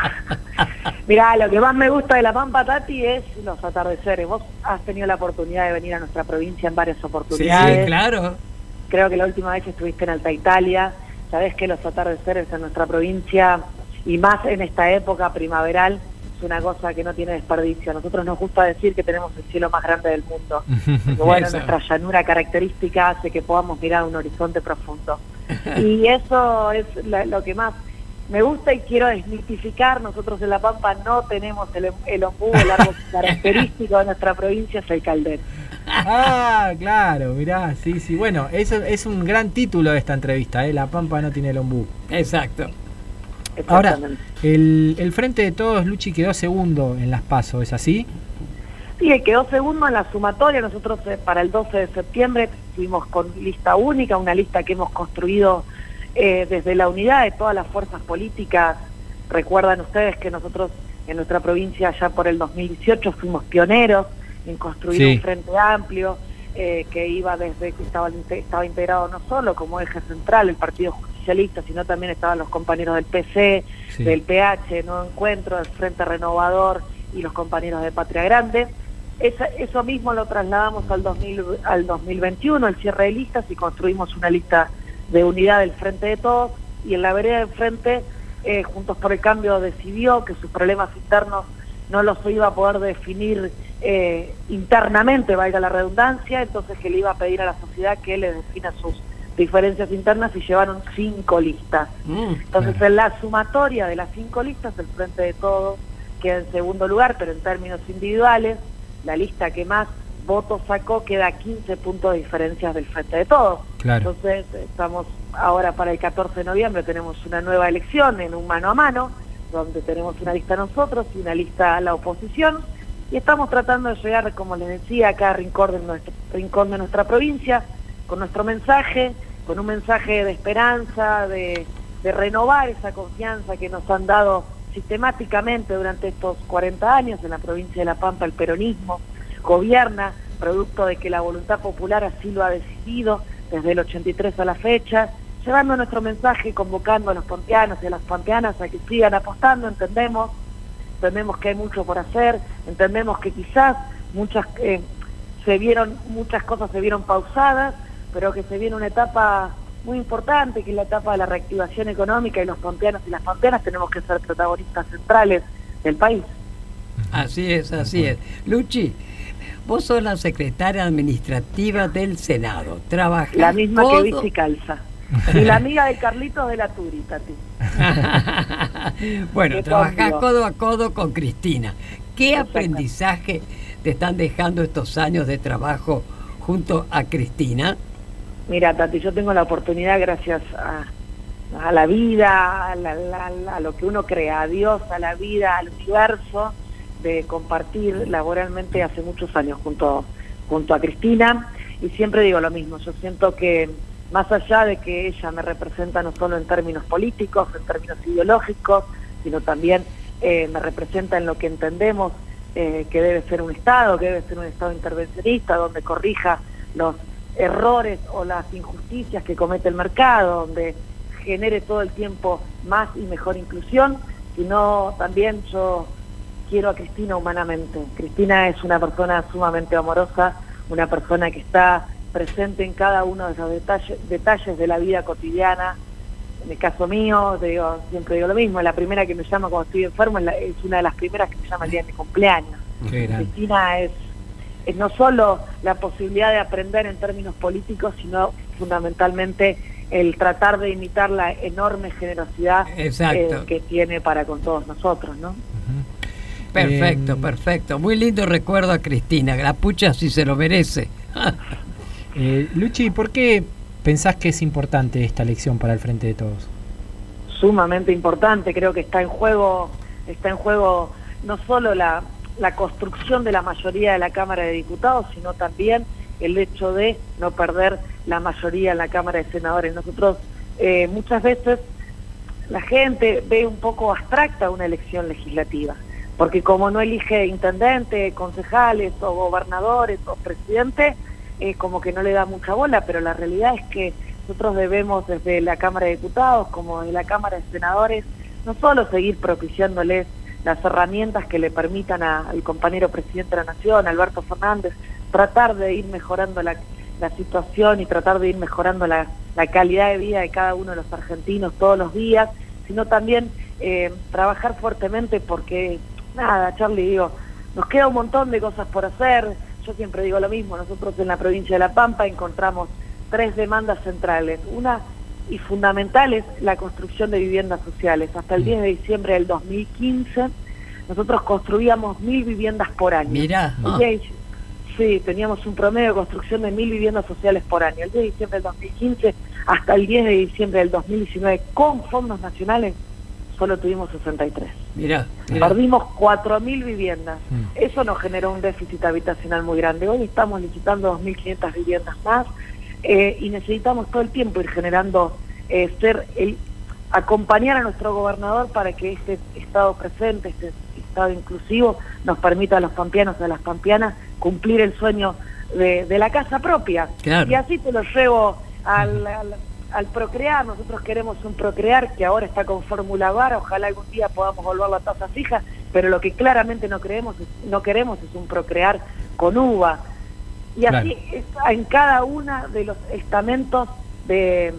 Mirá, lo que más me gusta de La Pampa, Tati, es los atardeceres. Vos has tenido la oportunidad de venir a nuestra provincia en varias oportunidades. Sí, claro. Creo que la última vez estuviste en Alta Italia. Sabés que los atardeceres en nuestra provincia, y más en esta época primaveral, una cosa que no tiene desperdicio. A nosotros nos gusta decir que tenemos el cielo más grande del mundo. bueno, nuestra llanura característica hace que podamos mirar un horizonte profundo. Y eso es lo que más me gusta y quiero desmitificar. Nosotros en La Pampa no tenemos el, el ombú, el árbol característico de nuestra provincia es el caldero. Ah, claro, mirá, sí, sí. Bueno, eso es un gran título de esta entrevista, ¿eh? La Pampa no tiene el ombú. Exacto. Ahora, el, el Frente de Todos, Luchi, quedó segundo en las PASO, ¿es así? Sí, quedó segundo en la sumatoria. Nosotros eh, para el 12 de septiembre fuimos con lista única, una lista que hemos construido eh, desde la unidad de todas las fuerzas políticas. Recuerdan ustedes que nosotros en nuestra provincia ya por el 2018 fuimos pioneros en construir un frente amplio eh, que iba desde que estaba, estaba integrado no solo como eje central el Partido sino también estaban los compañeros del PC, del PH, No Encuentro, del Frente Renovador y los compañeros de Patria Grande. eso mismo lo trasladamos al, 2000, al 2021, el cierre de listas, y construimos una lista de unidad del Frente de Todos, y en la vereda del Frente, eh, Juntos por el Cambio decidió que sus problemas internos no los iba a poder definir eh, internamente, valga la redundancia, entonces que le iba a pedir a la sociedad que le defina sus diferencias internas y llevaron cinco listas. Mm. Entonces, en la sumatoria de las cinco listas, el Frente de Todos queda en segundo lugar, pero en términos individuales, la lista que más votos sacó, queda 15 puntos de diferencia del frente de todos. Entonces, estamos ahora para el 14 de noviembre, tenemos una nueva elección en un mano a mano, donde tenemos una lista nosotros y una lista a la oposición, y estamos tratando de llegar, como les decía, a cada rincón de, nuestro, rincón de nuestra provincia, con nuestro mensaje, con un mensaje de esperanza, de, renovar esa confianza que nos han dado sistemáticamente durante estos 40 años en la provincia de La Pampa. El peronismo gobierna, producto de que la voluntad popular así lo ha decidido desde el 83 a la fecha, llevando nuestro mensaje, convocando a los pampeanos y a las pampeanas a que sigan apostando, entendemos, entendemos que hay mucho por hacer, entendemos que quizás muchas eh, se vieron, muchas cosas se vieron pausadas, pero que se viene una etapa muy importante, que es la etapa de la reactivación económica y los pampeanos y las pampeanas tenemos que ser protagonistas centrales del país. Así es, así es. Luchi, vos sos la secretaria administrativa del Senado. Trabajas La misma que viste y calza. Y la amiga de Carlitos de la Turi, Tati. bueno, trabajás codo a codo con Cristina. ¿Qué aprendizaje te están dejando estos años de trabajo junto a Cristina? Mira, Tati, yo tengo la oportunidad, gracias a, la vida, a, lo que uno crea, a Dios, a la vida, al universo, de compartir laboralmente hace muchos años junto, junto a Cristina. Y siempre digo lo mismo, yo siento que más allá de que ella me representa no solo en términos políticos, en términos ideológicos, sino también eh, me representa en lo que entendemos eh, que debe ser un Estado, que debe ser un Estado intervencionista, donde corrija los errores o las injusticias que comete el mercado, donde genere todo el tiempo más y mejor inclusión, sino también yo quiero a Cristina humanamente. Cristina es una persona sumamente amorosa, una persona que está presente en cada uno de los detalles, detalles de la vida cotidiana. En el caso mío, digo, siempre digo lo mismo, la primera que me llama cuando estoy enfermo es, una de las primeras que me llama el día de mi cumpleaños. Cristina es es no solo la posibilidad de aprender en términos políticos, sino fundamentalmente el tratar de imitar la enorme generosidad eh, que tiene para con todos nosotros, ¿no? Perfecto, perfecto. Muy lindo recuerdo a Cristina. La pucha si se lo merece. eh, Luchi, ¿por qué pensás que es importante esta elección para el Frente de Todos? Sumamente importante. Creo que está en juego, está en juego no solo la, la construcción de la mayoría de la Cámara de Diputados, sino también el hecho de no perder la mayoría en la Cámara de Senadores. Nosotros eh, muchas veces la gente ve un poco abstracta una elección legislativa, porque como no elige intendente, concejales o gobernadores o presidente, como que no le da mucha bola, pero la realidad es que nosotros debemos desde la Cámara de Diputados como desde la Cámara de Senadores no solo seguir propiciándoles las herramientas que le permitan al compañero presidente de la Nación, Alberto Fernández, tratar de ir mejorando la, situación y tratar de ir mejorando la, calidad de vida de cada uno de los argentinos todos los días, sino también eh, trabajar fuertemente porque, nada, Charlie, digo, nos queda un montón de cosas por hacer, yo siempre digo lo mismo, nosotros en la provincia de La Pampa encontramos tres demandas centrales. Una y fundamental es la construcción de viviendas sociales. Hasta el 10 mm. de diciembre del 2015 nosotros construíamos mil viviendas por año. Mira. Sí, teníamos un promedio de construcción de mil viviendas sociales por año. El 10 de diciembre del 2015 hasta el 10 de diciembre del 2019 con fondos nacionales solo tuvimos 63. Mira, Perdimos 4.000 viviendas. Mm. Eso nos generó un déficit habitacional muy grande. Hoy estamos licitando 2.500 viviendas más eh, y necesitamos todo el tiempo ir generando, eh, ser el, acompañar a nuestro gobernador para que este Estado presente, este Estado inclusivo, nos permita a los pampeanos y a las pampeanas cumplir el sueño de, la casa propia. Y así te lo llevo al, al, procrear. Nosotros queremos un procrear que ahora está con fórmula VAR, ojalá algún día podamos volver a la tasa fija, pero lo que claramente no, creemos no queremos es un procrear con uva y así en cada uno de los estamentos de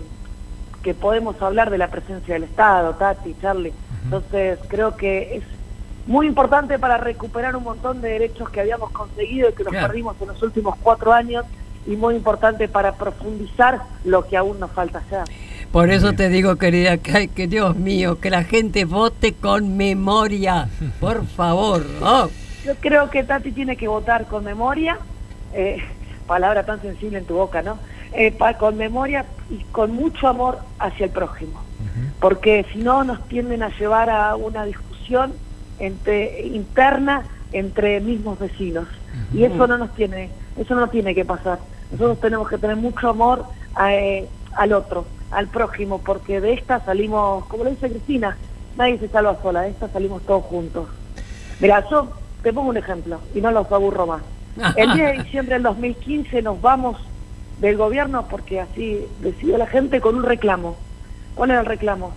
que podemos hablar de la presencia del Estado, Tati, Charlie. Entonces creo que es muy importante para recuperar un montón de derechos que habíamos conseguido y que nos perdimos en los últimos cuatro años y muy importante para profundizar lo que aún nos falta hacer. Por eso te digo, querida, que, que Dios mío, que la gente vote con memoria, por favor. Yo creo que Tati tiene que votar con memoria, eh, palabra tan sensible en tu boca, ¿no? Eh, con memoria y con mucho amor hacia el prójimo. Porque si no nos tienden a llevar a una discusión entre, interna entre mismos vecinos. Y eso no nos tiene, eso no tiene que pasar. Nosotros tenemos que tener mucho amor eh, al otro, al prójimo, porque de esta salimos, como lo dice Cristina, nadie se salva sola, de esta salimos todos juntos. Mira, yo te pongo un ejemplo y no los aburro más. El día de diciembre del 2015 nos vamos del gobierno porque así decidió la gente con un reclamo. ¿Cuál era el reclamo?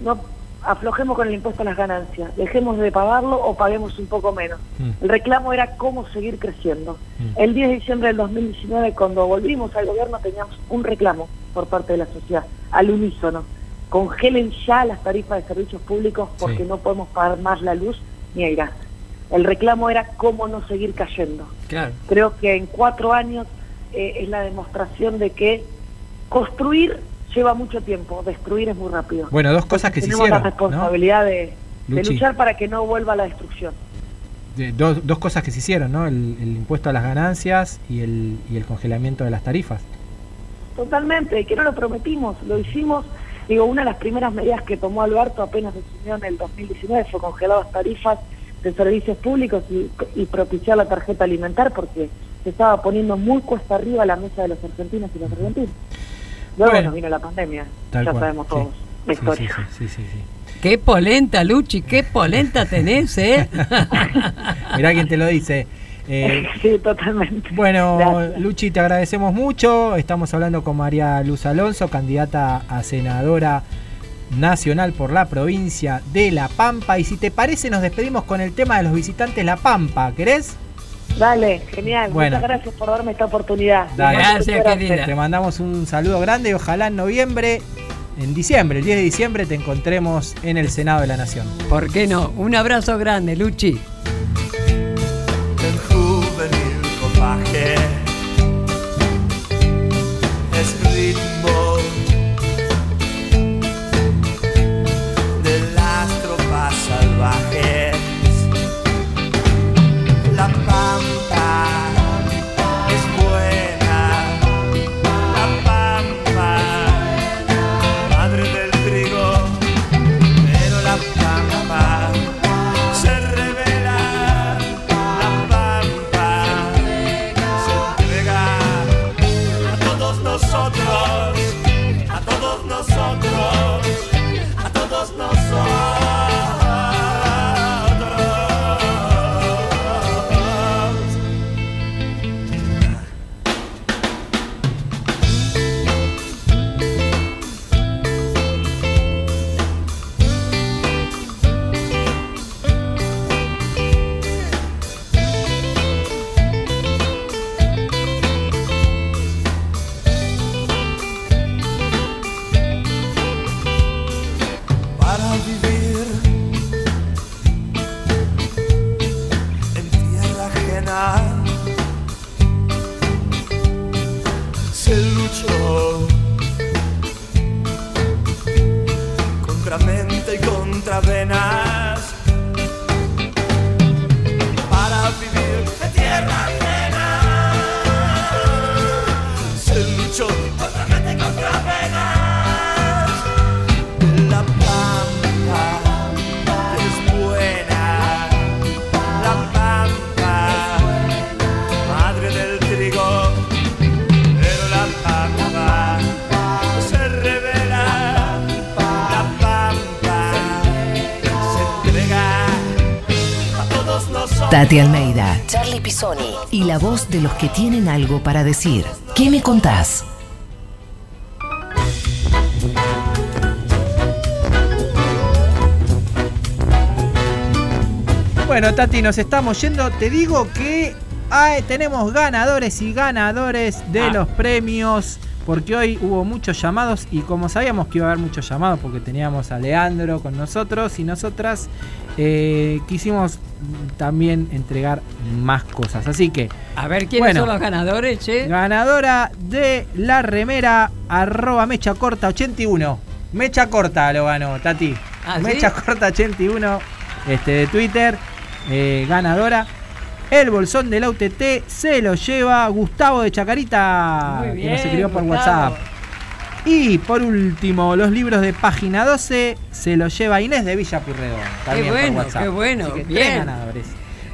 No aflojemos con el impuesto a las ganancias, dejemos de pagarlo o paguemos un poco menos. Mm. El reclamo era cómo seguir creciendo. Mm. El 10 de diciembre del 2019, cuando volvimos al gobierno, teníamos un reclamo por parte de la sociedad, al unísono. Congelen ya las tarifas de servicios públicos porque no podemos pagar más la luz ni el gas. El reclamo era cómo no seguir cayendo. Creo que en cuatro años eh, es la demostración de que construir lleva mucho tiempo, destruir es muy rápido. Bueno, dos cosas que se hicieron. Tenemos la responsabilidad de, luchar para que no vuelva la destrucción. dos, cosas que se hicieron, ¿no? El, impuesto a las ganancias y el, y el congelamiento de las tarifas. Totalmente, que no lo prometimos, lo hicimos. Digo, una de las primeras medidas que tomó Alberto apenas asumió en el 2019 fue congelar las tarifas de servicios públicos y, y propiciar la tarjeta alimentar porque se estaba poniendo muy cuesta arriba la mesa de los argentinos y los argentinos. Luego bueno, vino la pandemia, ya sabemos todos la historia. Sí, sí, Qué polenta, Luchi, qué polenta tenés, ¿eh? Mirá quién te lo dice. Eh, sí, totalmente. Bueno, Luchi, te agradecemos mucho. Estamos hablando con María Luz Alonso, candidata a senadora nacional por la provincia de La Pampa. Y si te parece, nos despedimos con el tema de los visitantes La Pampa. ¿Querés? Dale, genial. Muchas gracias por darme esta oportunidad. Gracias, querida. Te mandamos un saludo grande y ojalá en noviembre, en diciembre, el 10 de diciembre, te encontremos en el Senado de la Nación. ¿Por qué no? Un abrazo grande, Luchi. La voz de los que tienen algo para decir. ¿Qué me contás? Bueno, Tati, nos estamos yendo. Te digo que tenemos ganadores y ganadores de ah. los premios porque hoy hubo muchos llamados y como sabíamos que iba a haber muchos llamados porque teníamos a Leandro con nosotros y nosotras eh, quisimos también entregar más cosas. Así que. A ver quiénes son los ganadores, che. Ganadora de la remera arroba mecha corta 81. Mecha corta lo ganó, Tati. ¿Ah, mecha corta 81 este, de Twitter. Eh, ganadora. El bolsón de la UTT se lo lleva Gustavo de Chacarita, Muy que nos escribió por Gustavo. WhatsApp. Y por último, los libros de página 12 se los lleva Inés de Villa Purredón. También bueno, por WhatsApp. qué bueno, que bien. tres ganadores.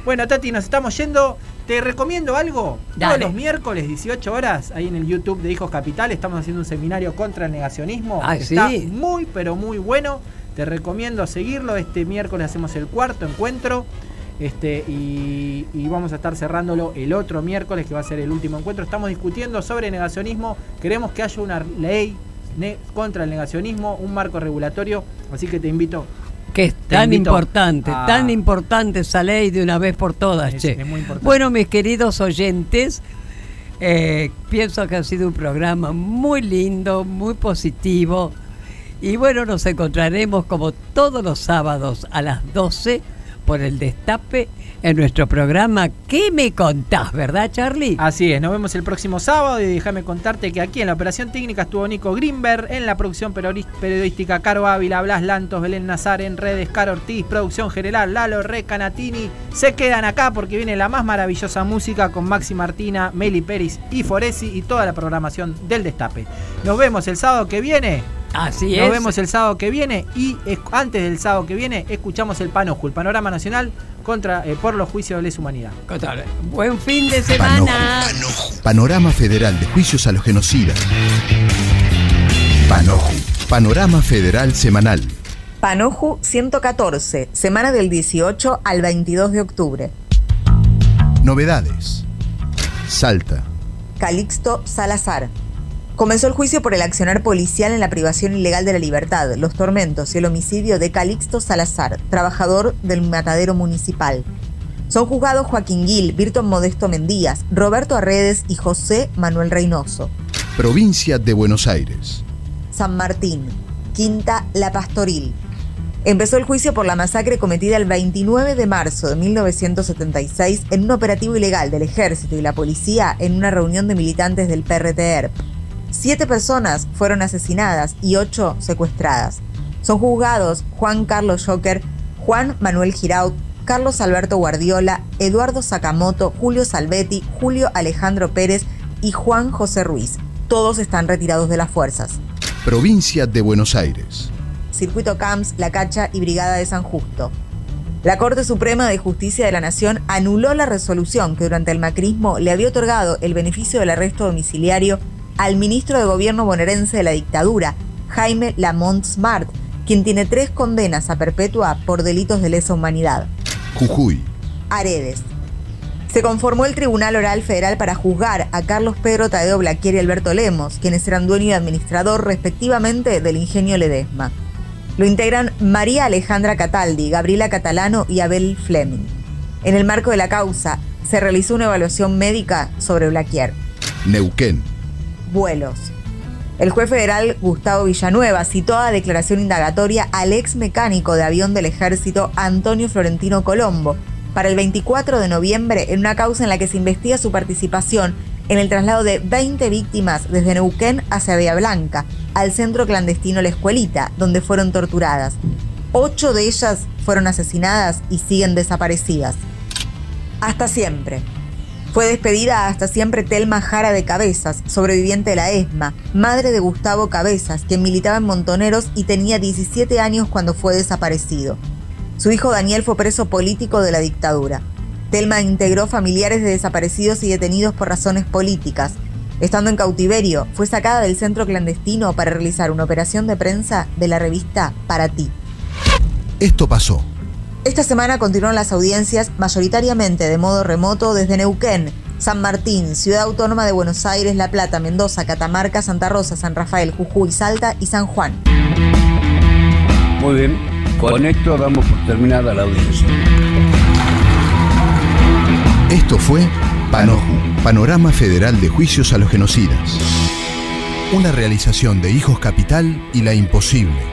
Bueno, Tati, nos estamos yendo. Te recomiendo algo. Dale. Todos los miércoles, 18 horas, ahí en el YouTube de Hijos Capital, estamos haciendo un seminario contra el negacionismo. Ah, Está sí. muy, pero muy bueno. Te recomiendo seguirlo. Este miércoles hacemos el cuarto encuentro. Este, y, y vamos a estar cerrándolo el otro miércoles, que va a ser el último encuentro. Estamos discutiendo sobre negacionismo. Queremos que haya una ley contra el negacionismo, un marco regulatorio. Así que te invito. Que es tan importante, a- tan importante esa ley de una vez por todas, Es- che. es muy importante. Bueno, mis queridos oyentes, eh, pienso que ha sido un programa muy lindo, muy positivo. Y bueno, nos encontraremos como todos los sábados a las 12 por el Destape en nuestro programa ¿Qué me contás? ¿Verdad, Charlie? Así es, nos vemos el próximo sábado y déjame contarte que aquí en la operación técnica estuvo Nico Grimberg, en la producción periodística Caro Ávila, Blas Lantos, Belén Nazar, en redes Caro Ortiz, producción general Lalo Recanatini. Se quedan acá porque viene la más maravillosa música con Maxi Martina, Meli Peris y Foresi y toda la programación del Destape. Nos vemos el sábado que viene. Así Nos es. vemos el sábado que viene y es- antes del sábado que viene escuchamos el Panoju, el panorama nacional contra eh, por los juicios de lesa humanidad. Buen fin de semana. Panorama Federal de Juicios a los Genocidas. Panoju. Panorama Federal Semanal. Panoju 114, semana del 18 al 22 de octubre. Novedades. Salta. Calixto Salazar. Comenzó el juicio por el accionar policial en la privación ilegal de la libertad, los tormentos y el homicidio de Calixto Salazar, trabajador del matadero municipal. Son juzgados Joaquín Gil, Virton Modesto Mendías, Roberto Arredes y José Manuel Reynoso. Provincia de Buenos Aires. San Martín, Quinta La Pastoril. Empezó el juicio por la masacre cometida el 29 de marzo de 1976 en un operativo ilegal del ejército y la policía en una reunión de militantes del PRTR. Siete personas fueron asesinadas y ocho secuestradas. Son juzgados Juan Carlos Joker, Juan Manuel Giraud, Carlos Alberto Guardiola, Eduardo Sakamoto, Julio Salvetti, Julio Alejandro Pérez y Juan José Ruiz. Todos están retirados de las fuerzas. Provincia de Buenos Aires. Circuito Camps, La Cacha y Brigada de San Justo. La Corte Suprema de Justicia de la Nación anuló la resolución que durante el macrismo le había otorgado el beneficio del arresto domiciliario al ministro de Gobierno bonaerense de la dictadura, Jaime Lamont Smart, quien tiene tres condenas a perpetua por delitos de lesa humanidad. Jujuy. Aredes. Se conformó el Tribunal Oral Federal para juzgar a Carlos Pedro Tadeo Blaquier y Alberto Lemos, quienes eran dueño y administrador respectivamente del ingenio Ledesma. Lo integran María Alejandra Cataldi, Gabriela Catalano y Abel Fleming. En el marco de la causa, se realizó una evaluación médica sobre Blaquier. Neuquén. Vuelos. El juez federal Gustavo Villanueva citó a declaración indagatoria al ex mecánico de avión del ejército Antonio Florentino Colombo para el 24 de noviembre en una causa en la que se investiga su participación en el traslado de 20 víctimas desde Neuquén hacia Bahía Blanca, al centro clandestino La Escuelita, donde fueron torturadas. Ocho de ellas fueron asesinadas y siguen desaparecidas. Hasta siempre. Fue despedida hasta siempre Telma Jara de Cabezas, sobreviviente de la ESMA, madre de Gustavo Cabezas, quien militaba en Montoneros y tenía 17 años cuando fue desaparecido. Su hijo Daniel fue preso político de la dictadura. Telma integró familiares de desaparecidos y detenidos por razones políticas. Estando en cautiverio, fue sacada del centro clandestino para realizar una operación de prensa de la revista Para Ti. Esto pasó. Esta semana continuaron las audiencias mayoritariamente de modo remoto desde Neuquén, San Martín, Ciudad Autónoma de Buenos Aires, La Plata, Mendoza, Catamarca, Santa Rosa, San Rafael, Jujuy, Salta y San Juan. Muy bien, con esto damos por terminada la audiencia. Esto fue Panoju, Panorama Federal de Juicios a los Genocidas. Una realización de Hijos Capital y La Imposible,